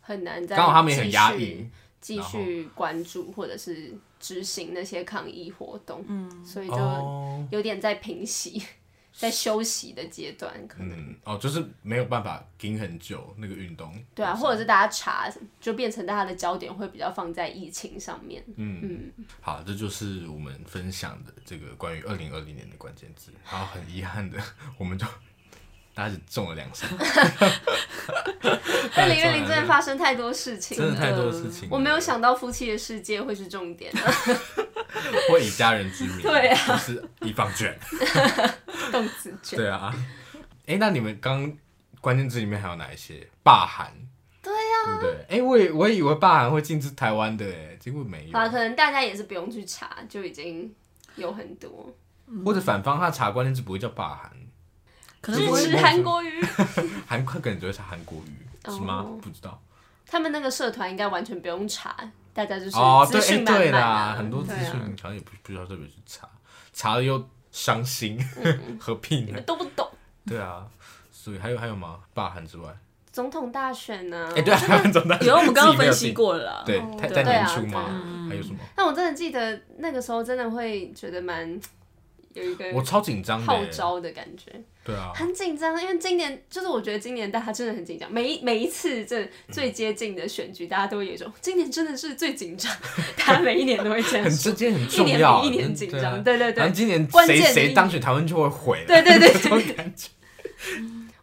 很难再刚好他们也很压抑，继续关注或者是执行那些抗议活动。嗯，所以就有点在平息。在休息的阶段，可能、嗯、哦，就是没有办法盯很久那个运动。对啊，或者是大家查，就变成大家的焦点会比较放在疫情上面。嗯嗯，嗯好，这就是我们分享的这个关于二零二零年的关键字。然后很遗憾的，我们就大家只中了两声，[LAUGHS] 但林月玲真的发生太多事情，真的太多事情。我没有想到夫妻的世界会是重点。[LAUGHS] 会以家人之名，对啊，不是一方卷，[LAUGHS] 动词卷，对啊。哎，那你们刚关键字里面还有哪一些？霸韩，对呀，对不对？哎、欸，我也我也以为霸韩会禁止台湾的，哎，结果没有。啊，可能大家也是不用去查，就已经有很多。或者反方他查关键字不会叫霸韩，可能 [LAUGHS] 是韩国语，韩快可能就会查韩国语，是吗？不知道。他们那个社团应该完全不用查，大家就是哦，对，欸、对啦，很多资讯好像也不不需要特别去查，查了又伤心，[LAUGHS] 何必呢？你们都不懂。对啊，所以还有还有吗？罢韩之外，总统大选呢？哎，对啊，总统大选，有我们刚刚分析过了啦。对，在年初吗？还有什么？但我真的记得那个时候，真的会觉得蛮。有一个我超紧张号召的感觉，对啊，很紧张，因为今年就是我觉得今年大家真的很紧张，每一每一次这最接近的选举，大家都会有一种今年真的是最紧张，[LAUGHS] 大家每一年都会这样，很直接很重要，一年比一年紧张，对对对，今年谁谁当选，台湾就会毁，对对对，这种感觉。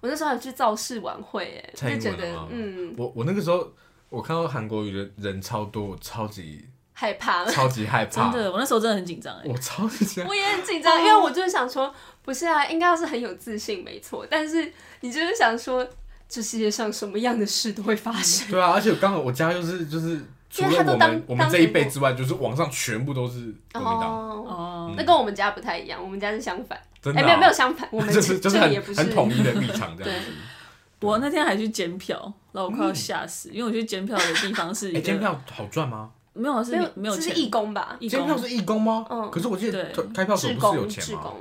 我那时候还去造势晚会，哎，就觉得嗯，我我那个时候我看到韩国瑜的人超多，我超级。害怕，超级害怕，真的，我那时候真的很紧张哎，我超级紧张，我也很紧张，因为我就是想说，不是啊，应该要是很有自信，没错，但是你就是想说，这世界上什么样的事都会发生，对啊，而且刚好我家就是就是，除了我们我们这一辈之外，就是网上全部都是国民党，哦，那跟我们家不太一样，我们家是相反，哎，没有没有相反，[LAUGHS] 我们就是就是很很统一的立场这样子。我那天还去检票，然后我快要吓死，因为我去检票的地方是，哎，检票好赚吗？没有，是没有，没有钱，是义工吧？监票是义工吗？嗯。可是我记得开票时不是有钱吗？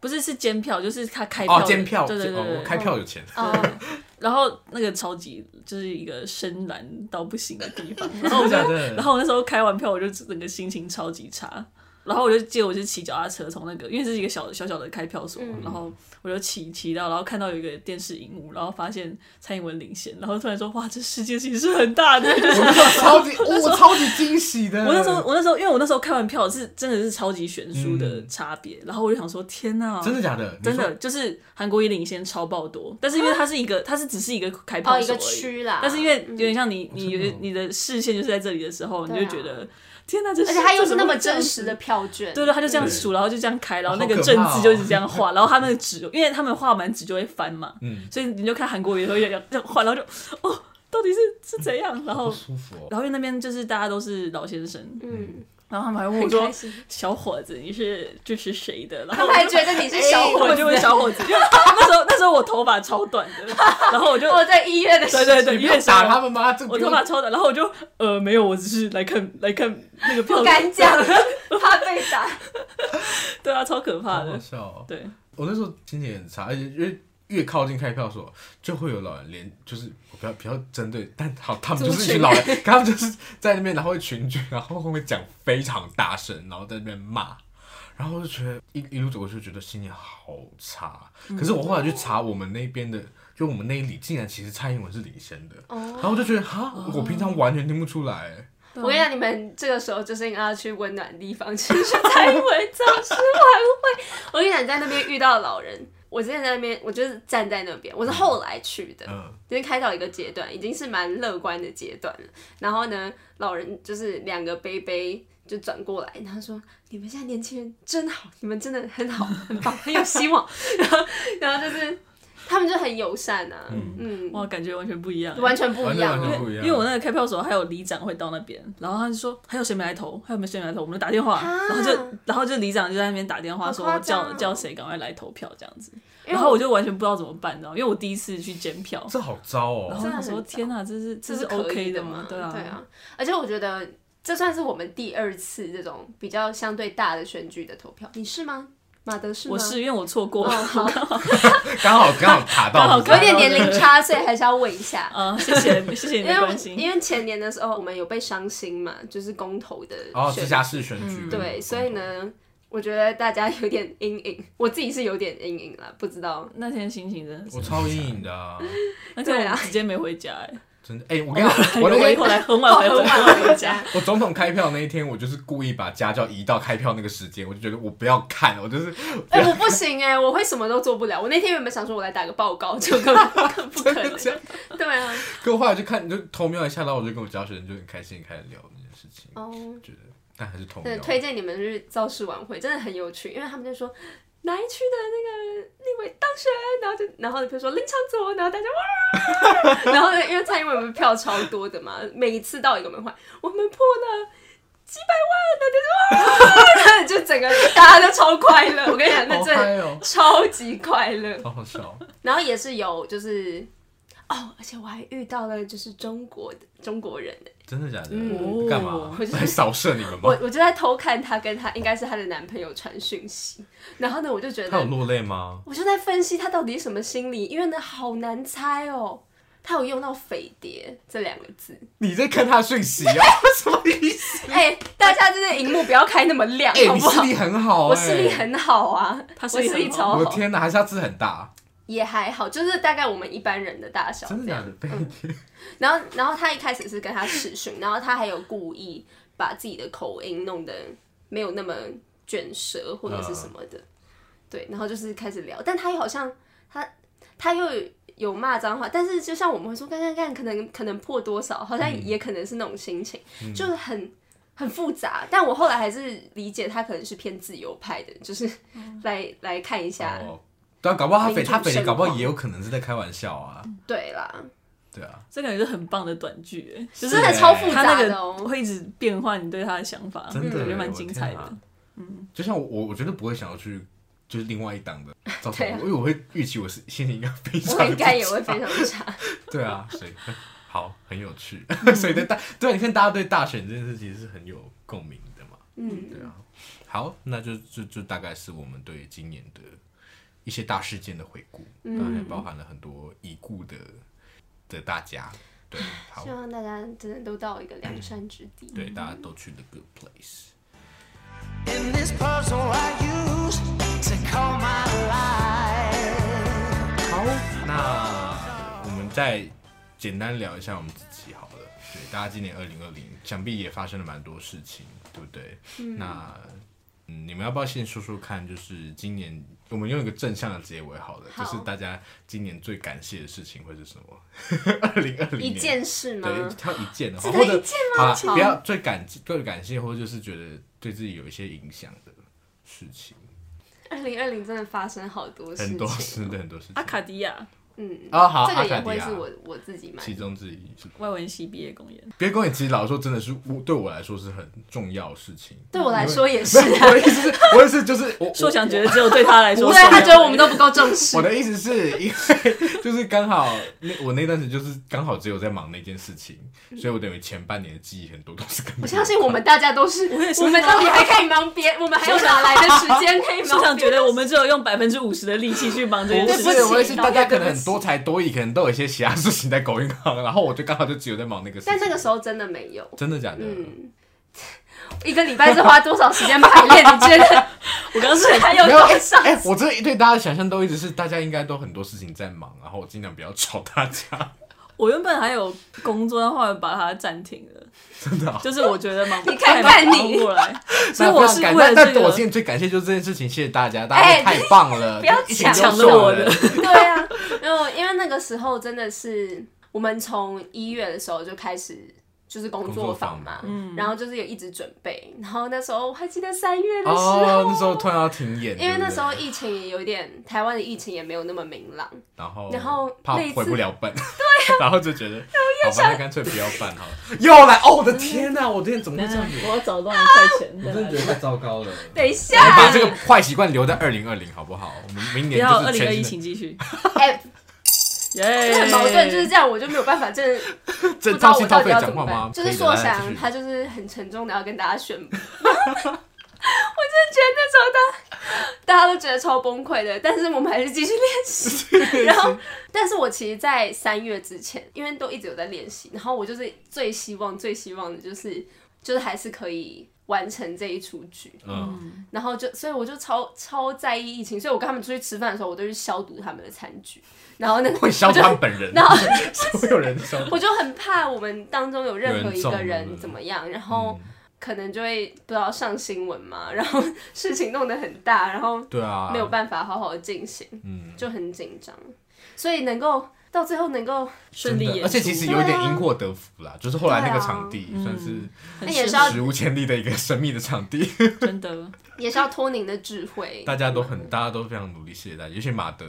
不是，是监票，就是他开票。哦，监票，对对对，开票有钱。[LAUGHS] 然后那个超级就是一个深蓝到不行的地方，[LAUGHS] 然后我就，然后我那时候开完票，我就整个心情超级差。然后我就借我就骑脚踏车从那个，因为这是一个小小小的开票所，嗯、然后我就骑骑到，然后看到有一个电视荧幕，然后发现蔡英文领先，然后突然说哇，这世界其实是很大的，[LAUGHS] 就是超级我超级惊喜的。我那时候我那时候因为我那时候开完票是真的是超级悬殊的差别，嗯、然后我就想说天呐，真的假的？真的就是韩国也领先超爆多，但是因为它是一个它是只是一个开票所而已，但是因为有点像你你你的视线就是在这里的时候，你就觉得。天哪，这是而且他又是那么真实的票券，对对，他就这样数，然后就这样开，然后那个正字就一直这样画，然后他那个纸，因为他们画完纸就会翻嘛，嗯所以你就看韩国瑜会这样这样画，然后就哦，到底是是怎样？然后舒服然后因为那边就是大家都是老先生，嗯。然后他们还问我说：“小伙子，你是这是谁的？”然后他们还觉得你是小伙子，我就问小伙子，因为那时候那时候我头发超短的，[LAUGHS] 然后我就我在医院的时候，对对对，医院打他们吗？我头发超短，然后我就呃没有，我只是来看来看那个票，不敢讲，[LAUGHS] 怕被打。对啊，超可怕的。好笑。对，我那时候心情很差，而且因为。越靠近开票所，就会有老人连，就是我比较比较针对，但好，他们就是一群老人，他们就是在那边，然后会群聚，然后会讲非常大声，然后在那边骂，然后我就觉得一一路走过去，觉得心情好差。可是我后来去查我们那边的，就我们那一里，竟然其实蔡英文是领先的，然后我就觉得哈，我平常完全听不出来。我跟你讲，你们这个时候就是应该要去温暖的地方，其实蔡英文造势晚会。我跟你讲，你在那边遇到老人。我之前在那边，我就是站在那边。我是后来去的，因为、嗯、开到一个阶段，已经是蛮乐观的阶段了。然后呢，老人就是两个杯杯就转过来，然后说：“你们现在年轻人真好，你们真的很好，很棒，很有希望。” [LAUGHS] 然后，然后就是。他们就很友善啊，嗯，哇，感觉完全不一样，完全不一样，因为因为我那个开票所还有里长会到那边，然后他就说还有谁没来投，还有没有谁没来投，我们就打电话，然后就然后就里长就在那边打电话说叫叫谁赶快来投票这样子，然后我就完全不知道怎么办，你知道，因为我第一次去监票，这好糟哦，然后他说天哪，这是这是 OK 的吗？对啊，对啊，而且我觉得这算是我们第二次这种比较相对大的选举的投票，你是吗？马德是吗？我是因为我错过，[LAUGHS] 刚好刚好刚好卡到，有点年龄差，所以还是要问一下。嗯，[LAUGHS] 谢谢谢谢你的关心。因为前年的时候我们有被伤心嘛，就是公投的哦，直辖市选举。对，所以呢，我觉得大家有点阴影，[LAUGHS] 我自己是有点阴影了，不知道那天心情真的，我超阴影的，而且我直接没回家哎。真的哎，我跟你讲，我那天后来很晚很晚回家。我总统开票那一天，我就是故意把家教移到开票那个时间，我就觉得我不要看，我就是哎，我不行哎，我会什么都做不了。我那天原本想说我来打个报告，就根本 [LAUGHS] 不可能。对啊。可我后来就看，就偷瞄一下，然后我就跟我教学生就很开心开始聊那件事情。哦。觉得，但还是偷瞄。对，推荐你们去造势晚会，真的很有趣，因为他们就说。哪一区的那个立委当选，然后就然后比如说林长佐，然后大家哇，[LAUGHS] 然后因为蔡英文不票超多的嘛，每一次到一个门环，我们破了几百万的，就 [LAUGHS] 就整个大家都超快乐。我跟你讲，那真的超级快乐，好好笑。然后也是有就是。哦，而且我还遇到了就是中国的中国人，真的假的？干、嗯、嘛？来扫射你们吗？我我就在偷看他跟他应该是他的男朋友传讯息，然后呢，我就觉得他有落泪吗？我就在分析他到底什么心理，因为呢好难猜哦，他有用到“匪谍”这两个字。你在看他讯息啊？[LAUGHS] 什么意思？哎、欸，大家就是荧幕不要开那么亮，好不好？你视力很好、欸，我视力很好啊，他视力超好。我的天哪，还是他字很大？也还好，就是大概我们一般人的大小。真的假的？嗯、[LAUGHS] 然后，然后他一开始是跟他视讯，然后他还有故意把自己的口音弄得没有那么卷舌或者是什么的，嗯、对，然后就是开始聊，但他又好像他他又有骂脏话，但是就像我们会说，看看看，可能可能破多少，好像也可能是那种心情，嗯、就是很很复杂。但我后来还是理解他可能是偏自由派的，就是来、嗯、来看一下。哦对啊，搞不好他匪他匪谍，搞不好也有可能是在开玩笑啊。对啦，对啊，这感觉是很棒的短剧，哎，就是很超复杂的哦，会一直变化你对他的想法，真的感觉蛮精彩的。嗯，就像我，我觉得不会想要去，就是另外一档的 [LAUGHS] 造成，因为我会预期我是心情应该非常，我应该也会非常差。[LAUGHS] 对啊，所以 [LAUGHS] 好很有趣，所以在大对，你看大家对大选这件事其实是很有共鸣的嘛。嗯，对啊。好，那就就就大概是我们对今年的。一些大事件的回顾，当然也包含了很多已故的的大家，对，好，希望大家真的都到一个良善之地，对，大家都去 the good place。好，那我们再简单聊一下我们自己好了。对，大家今年二零二零，想必也发生了蛮多事情，对不对？嗯、那。嗯，你们要不要先说说看？就是今年我们用一个正向的结尾好了，好，就是大家今年最感谢的事情会是什么？[LAUGHS] 二零二零年一件事吗？对，挑一件的话，或者一件吗？好，不要最感最感谢，或者就是觉得对自己有一些影响的事情。二零二零真的发生好多事情，很多事，对，很多事情。阿卡迪亚。嗯啊好，这个也会是我我自己买，其中之一是外文系毕业公演。毕业公演其实老实说真的是我对我来说是很重要的事情，对我来说也是。我的意思是，我的意思就是，[LAUGHS] 说想觉得只有对他来说，对他觉得我们都不够重视。我的意思是因为就是刚好那我那段时间就是刚好只有在忙那件事情，所以我等于前半年的记忆很多都是跟。我相信我们大家都是，我们到底还可以忙别，我们还有哪来的时间可以忙？我想觉得我们只有用百分之五十的力气去忙这件事情。不是，我也是大家可能很多才多艺，可能。都有一些其他事情在狗运行，然后我就刚好就只有在忙那个事情。但那个时候真的没有，真的假的？嗯，[LAUGHS] 一个礼拜是花多少时间排练？你觉得？[LAUGHS] 我刚是 [LAUGHS] 还有多少？哎、欸，我这对大家的想象都一直是大家应该都很多事情在忙，然后我尽量不要吵大家。我原本还有工作，后来把它暂停了。真的、哦，就是我觉得忙，[LAUGHS] 你看看你过来，[LAUGHS] 所以我是为了这个。我现在最感谢就是这件事情，谢谢大家，大家太棒了，欸、不要抢着我的。[LAUGHS] 对啊，因为因为那个时候真的是我们从一月的时候就开始。就是工作坊嘛，嗯，然后就是有一直准备，然后那时候我还记得三月的时候，哦，那时候突然要停演，因为那时候疫情也有点，台湾的疫情也没有那么明朗，然后然后怕回不了本，对啊，[LAUGHS] 然后就觉得，好吧，那干脆不要办好了，又来，哦，我的天哪，我今天怎么会这样子？我要找到一块钱，[LAUGHS] 我真的觉得太糟糕了。[LAUGHS] 等一下，把这个坏习惯留在二零二零好不好？我们明年就是二零二一，请继续。Yeah, 很矛盾，就是这样，我就没有办法，真的不知道我到底要怎么办。就是硕翔，他就是很沉重的要跟大家宣布，[LAUGHS] 我真的觉得那时候大大家都觉得超崩溃的，但是我们还是继续练习。[LAUGHS] [LAUGHS] 然后，但是我其实，在三月之前，因为都一直有在练习，然后我就是最希望、最希望的就是，就是还是可以。完成这一出剧，嗯，然后就，所以我就超超在意疫情，所以我跟他们出去吃饭的时候，我都去消毒他们的餐具，然后那个人，然后 [LAUGHS] 所有人消毒，我就很怕我们当中有任何一个人怎么样，然后可能就会不知道上新闻嘛，然后事情弄得很大，然后对啊，没有办法好好的进行，嗯，就很紧张，所以能够到最后能够顺利演出，而且其实有一点因祸得福啦，就是后来那个场地算是那也是要史无前例的一个神秘的场地，真的。[LAUGHS] 也是要托您的智慧。大家都很，大家都非常努力，谢谢大家。尤其马德，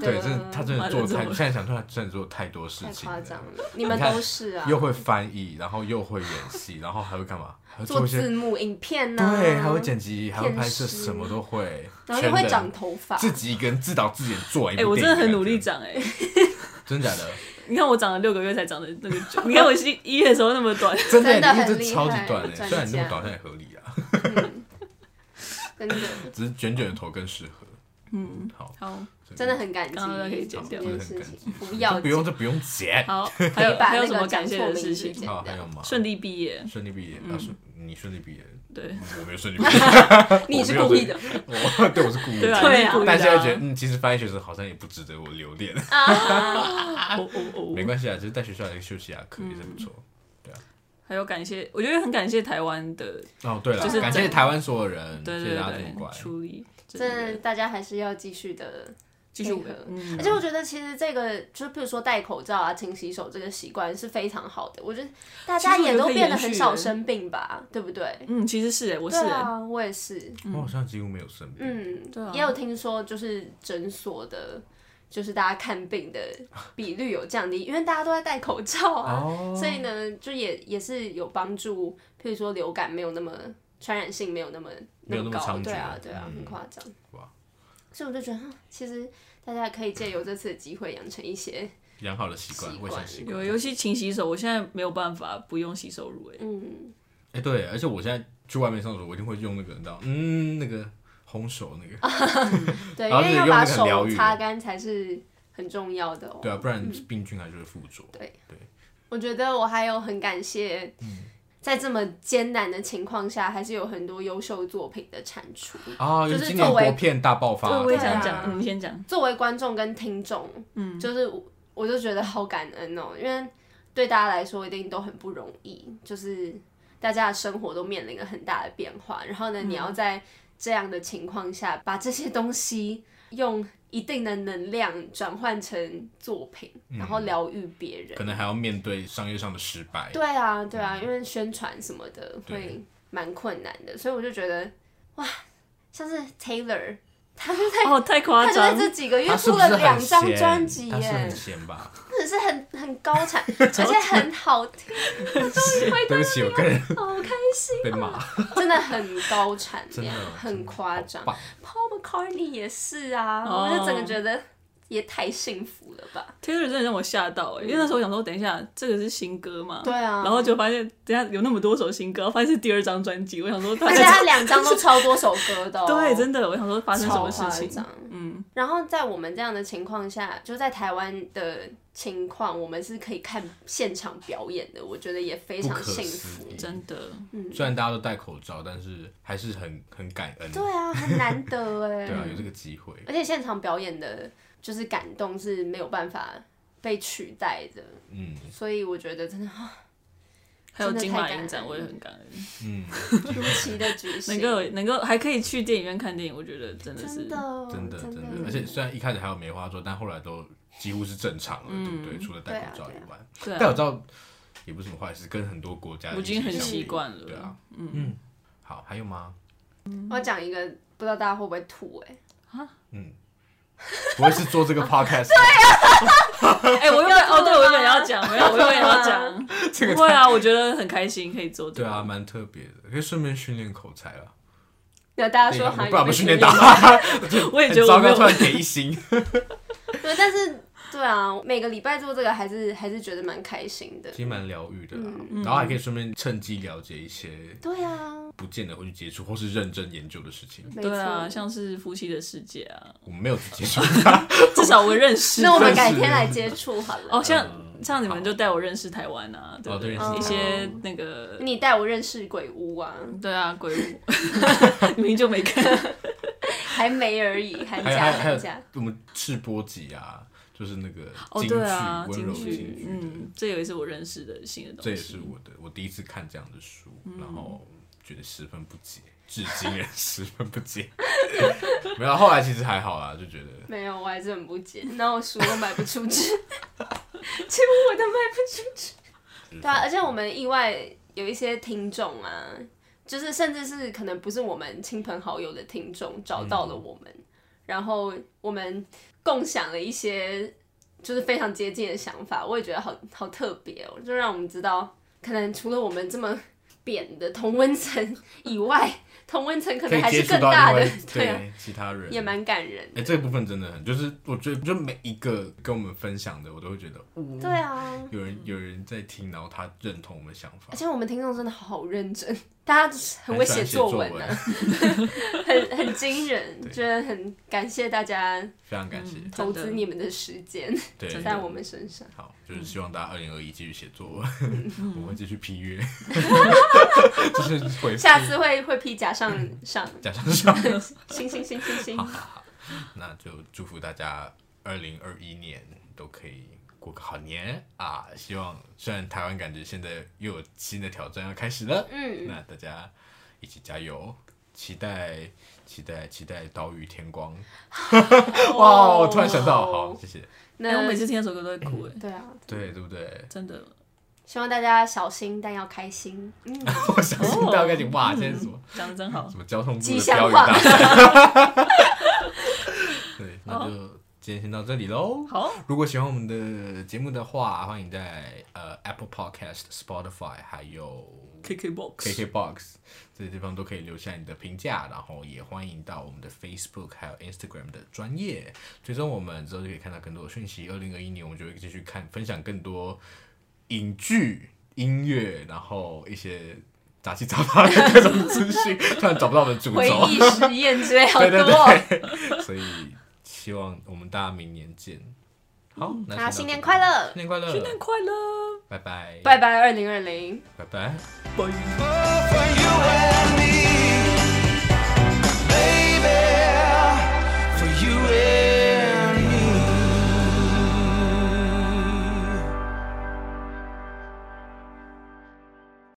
对，真的他真的做太，现在想出来真的做太多事情，太夸张了。你们都是啊，又会翻译，然后又会演戏，然后还会干嘛？做字幕、影片呢？对，还会剪辑，还会拍摄，什么都会。[LAUGHS] 然后也会长头发，自己一个人自导自演做完一部。哎，我真的很努力长哎。真的假的？[LAUGHS] 你看我长了六个月才长的那个，你看我一一月的时候那么短，[LAUGHS] 真的，你这超级短哎。虽然你那么短，但也合理啊。真的，只是卷卷的头更适合。嗯，好，好，真的很感激，刚刚可以剪掉。这件事情，不要，不用，就不用剪。好，还有还有什么感谢的事情？好，还有吗？顺利毕业，顺利毕业，啊，顺你顺利毕业，对，我没有顺利毕业，[LAUGHS] 你是故意的，我 [LAUGHS] 对我是故意的，对啊，但现在觉得，嗯，其实翻译学生好像也不值得我留恋，[LAUGHS] 没关系啊，就是在学校来休息下课也是不错。还有感谢，我觉得很感谢台湾的哦，对了，就是感谢台湾所有人，谢谢大家这么乖，处理，真的大家还是要继续的继续。而且我觉得其实这个，就比如说戴口罩啊、勤洗手这个习惯是非常好的。我觉得大家也都变得很少生病吧，对不对？嗯，其实是哎，我是啊，我也是，我好像几乎没有生病。嗯，对，也有听说就是诊所的。就是大家看病的比率有降低，因为大家都在戴口罩啊，oh. 所以呢，就也也是有帮助。譬如说流感没有那么传染性，没有那么那么高，对啊，对啊，嗯、很夸张。哇！所以我就觉得，其实大家可以借由这次的机会养成一些良好的习惯，卫生习惯。有，尤其勤洗手，我现在没有办法不用洗手乳，哎，嗯，哎，对，而且我现在去外面上厕所，我一定会用那个，你知道，嗯，那个。烘手那个，[LAUGHS] 对，[LAUGHS] 因为要把手擦干才是很重要的哦。对啊，不然病菌还是会附着。对对，我觉得我还有很感谢，在这么艰难的情况下，还是有很多优秀作品的产出啊。就是作为片大爆发，我也想讲，你先讲。作为观众跟听众，嗯，就是我就觉得好感恩哦，因为对大家来说一定都很不容易，就是大家的生活都面临了很大的变化，然后呢，你要在。这样的情况下，把这些东西用一定的能量转换成作品，嗯、然后疗愈别人，可能还要面对商业上的失败。对啊，对啊，嗯、因为宣传什么的会蛮困难的，所以我就觉得，哇，像是 Taylor。他就在哦，太夸张！他就在这几个月出了两张专辑耶，他是很闲吧？或者是很很高产，[LAUGHS] 而且很好听。[LAUGHS] 对不起，我个人好开心，被骂，[LAUGHS] 真的很高产，真的很夸张。Paul McCartney 也是啊，我就整个觉得。也太幸福了吧！Taylor 真的让我吓到哎、欸，因为那时候我想说，等一下这个是新歌嘛？对啊，然后就发现等下有那么多首新歌，发现是第二张专辑。我想说，[LAUGHS] 而且他两张都超多首歌的、喔。[LAUGHS] 对，真的，我想说发生什么事情？嗯。然后在我们这样的情况下，就在台湾的情况，我们是可以看现场表演的，我觉得也非常幸福，真的。嗯。虽然大家都戴口罩，但是还是很很感恩。对啊，很难得哎。[LAUGHS] 对啊，有这个机会。而且现场表演的。就是感动是没有办法被取代的，嗯，所以我觉得真的啊，[LAUGHS] 还有金马影展，我也很感恩，嗯，[LAUGHS] 如期的举行，[LAUGHS] 能够能够还可以去电影院看电影，我觉得真的是真的真的真的，而且虽然一开始还有梅花座，但后来都几乎是正常了，对不对？除了戴口罩以外，戴口罩也不是什么坏事，跟很多国家我已经很习惯了，对啊，嗯，好，还有吗？我要讲一个，不知道大家会不会吐，哎，啊，嗯。[LAUGHS] 不会是做这个 podcast？对啊，[LAUGHS] 哎，我又哦，对我有点要讲，没有，我有点要讲。[LAUGHS] 不会啊，我觉得很开心，可以做。对啊，蛮特别的，可以顺便训练口才啊。那大家说，不然我们训练打。我也觉得糟糕，突然给一星。对，但是。对啊，每个礼拜做这个还是还是觉得蛮开心的，其实蛮疗愈的啦。然后还可以顺便趁机了解一些对啊不见得会去接触或是认真研究的事情。对啊，像是夫妻的世界啊，我们没有去接触，[LAUGHS] 至少我认识。[LAUGHS] 那我们改天来接触好了。哦，像像你们就带我认识台湾啊，对对？一些那个你带我认识鬼屋啊，对啊，鬼屋，[LAUGHS] 明明就没看，还没而已，寒假寒假，我们试播集啊。就是那个哦，对啊，温柔京剧，嗯，这也是我认识的新的东西。这也是我的，我第一次看这样的书，然后觉得十分不解，至今也十分不解。[LAUGHS] 没有，后来其实还好啦，就觉得没有，我还是很不解。那我书都卖不出去，[LAUGHS] 几乎我都卖不出去。对啊，而且我们意外有一些听众啊，就是甚至是可能不是我们亲朋好友的听众找到了我们，嗯、然后我们共享了一些就是非常接近的想法，我也觉得好好特别哦，就让我们知道，可能除了我们这么扁的同温层以外。同温层可能还是更大的，[LAUGHS] 对，其他人。也蛮感人。哎、欸，这个部分真的很，就是我觉得，就每一个跟我们分享的，我都会觉得，嗯、对啊，有人有人在听，然后他认同我们的想法。而且我们听众真的好认真，[LAUGHS] 大家很会写作文的，很 [LAUGHS] 很惊人，对。觉得很感谢大家，非常感谢、嗯、投资你们的时间在我们身上。好。就是希望大家二零二一继续写作文，我们会继续批阅，就是回下次会会批甲上 [LAUGHS] 上加上上，[LAUGHS] 行行行行行，好好好，那就祝福大家二零二一年都可以过个好年啊！希望虽然台湾感觉现在又有新的挑战要开始了，嗯，那大家一起加油，期待期待期待岛屿天光，[LAUGHS] 哇！我突然想到，好，谢谢。那、欸、我每次听这首歌都会哭哎、嗯，对啊，对对不对？真的，希望大家小心，但要开心。嗯，[LAUGHS] 我小心但要开心。哇，今天什么讲的真好，什么交通部的标语大赛。[LAUGHS] 对，那就今天先到这里喽。好，如果喜欢我们的节目的话，欢迎在呃 Apple Podcast、Spotify 还有 KKBox、KKBox。这些地方都可以留下你的评价，然后也欢迎到我们的 Facebook 还有 Instagram 的专业，追踪我们之后就可以看到更多的讯息。二零二一年我们就会继续看分享更多影剧、音乐，然后一些杂七杂八的各种资讯，突然找不到的主轴。回忆实验之类好多。对对对，[LAUGHS] 所以希望我们大家明年见。好，那新年快乐！新年快乐！新年快乐！拜拜！拜拜！二零二零！拜拜！拜。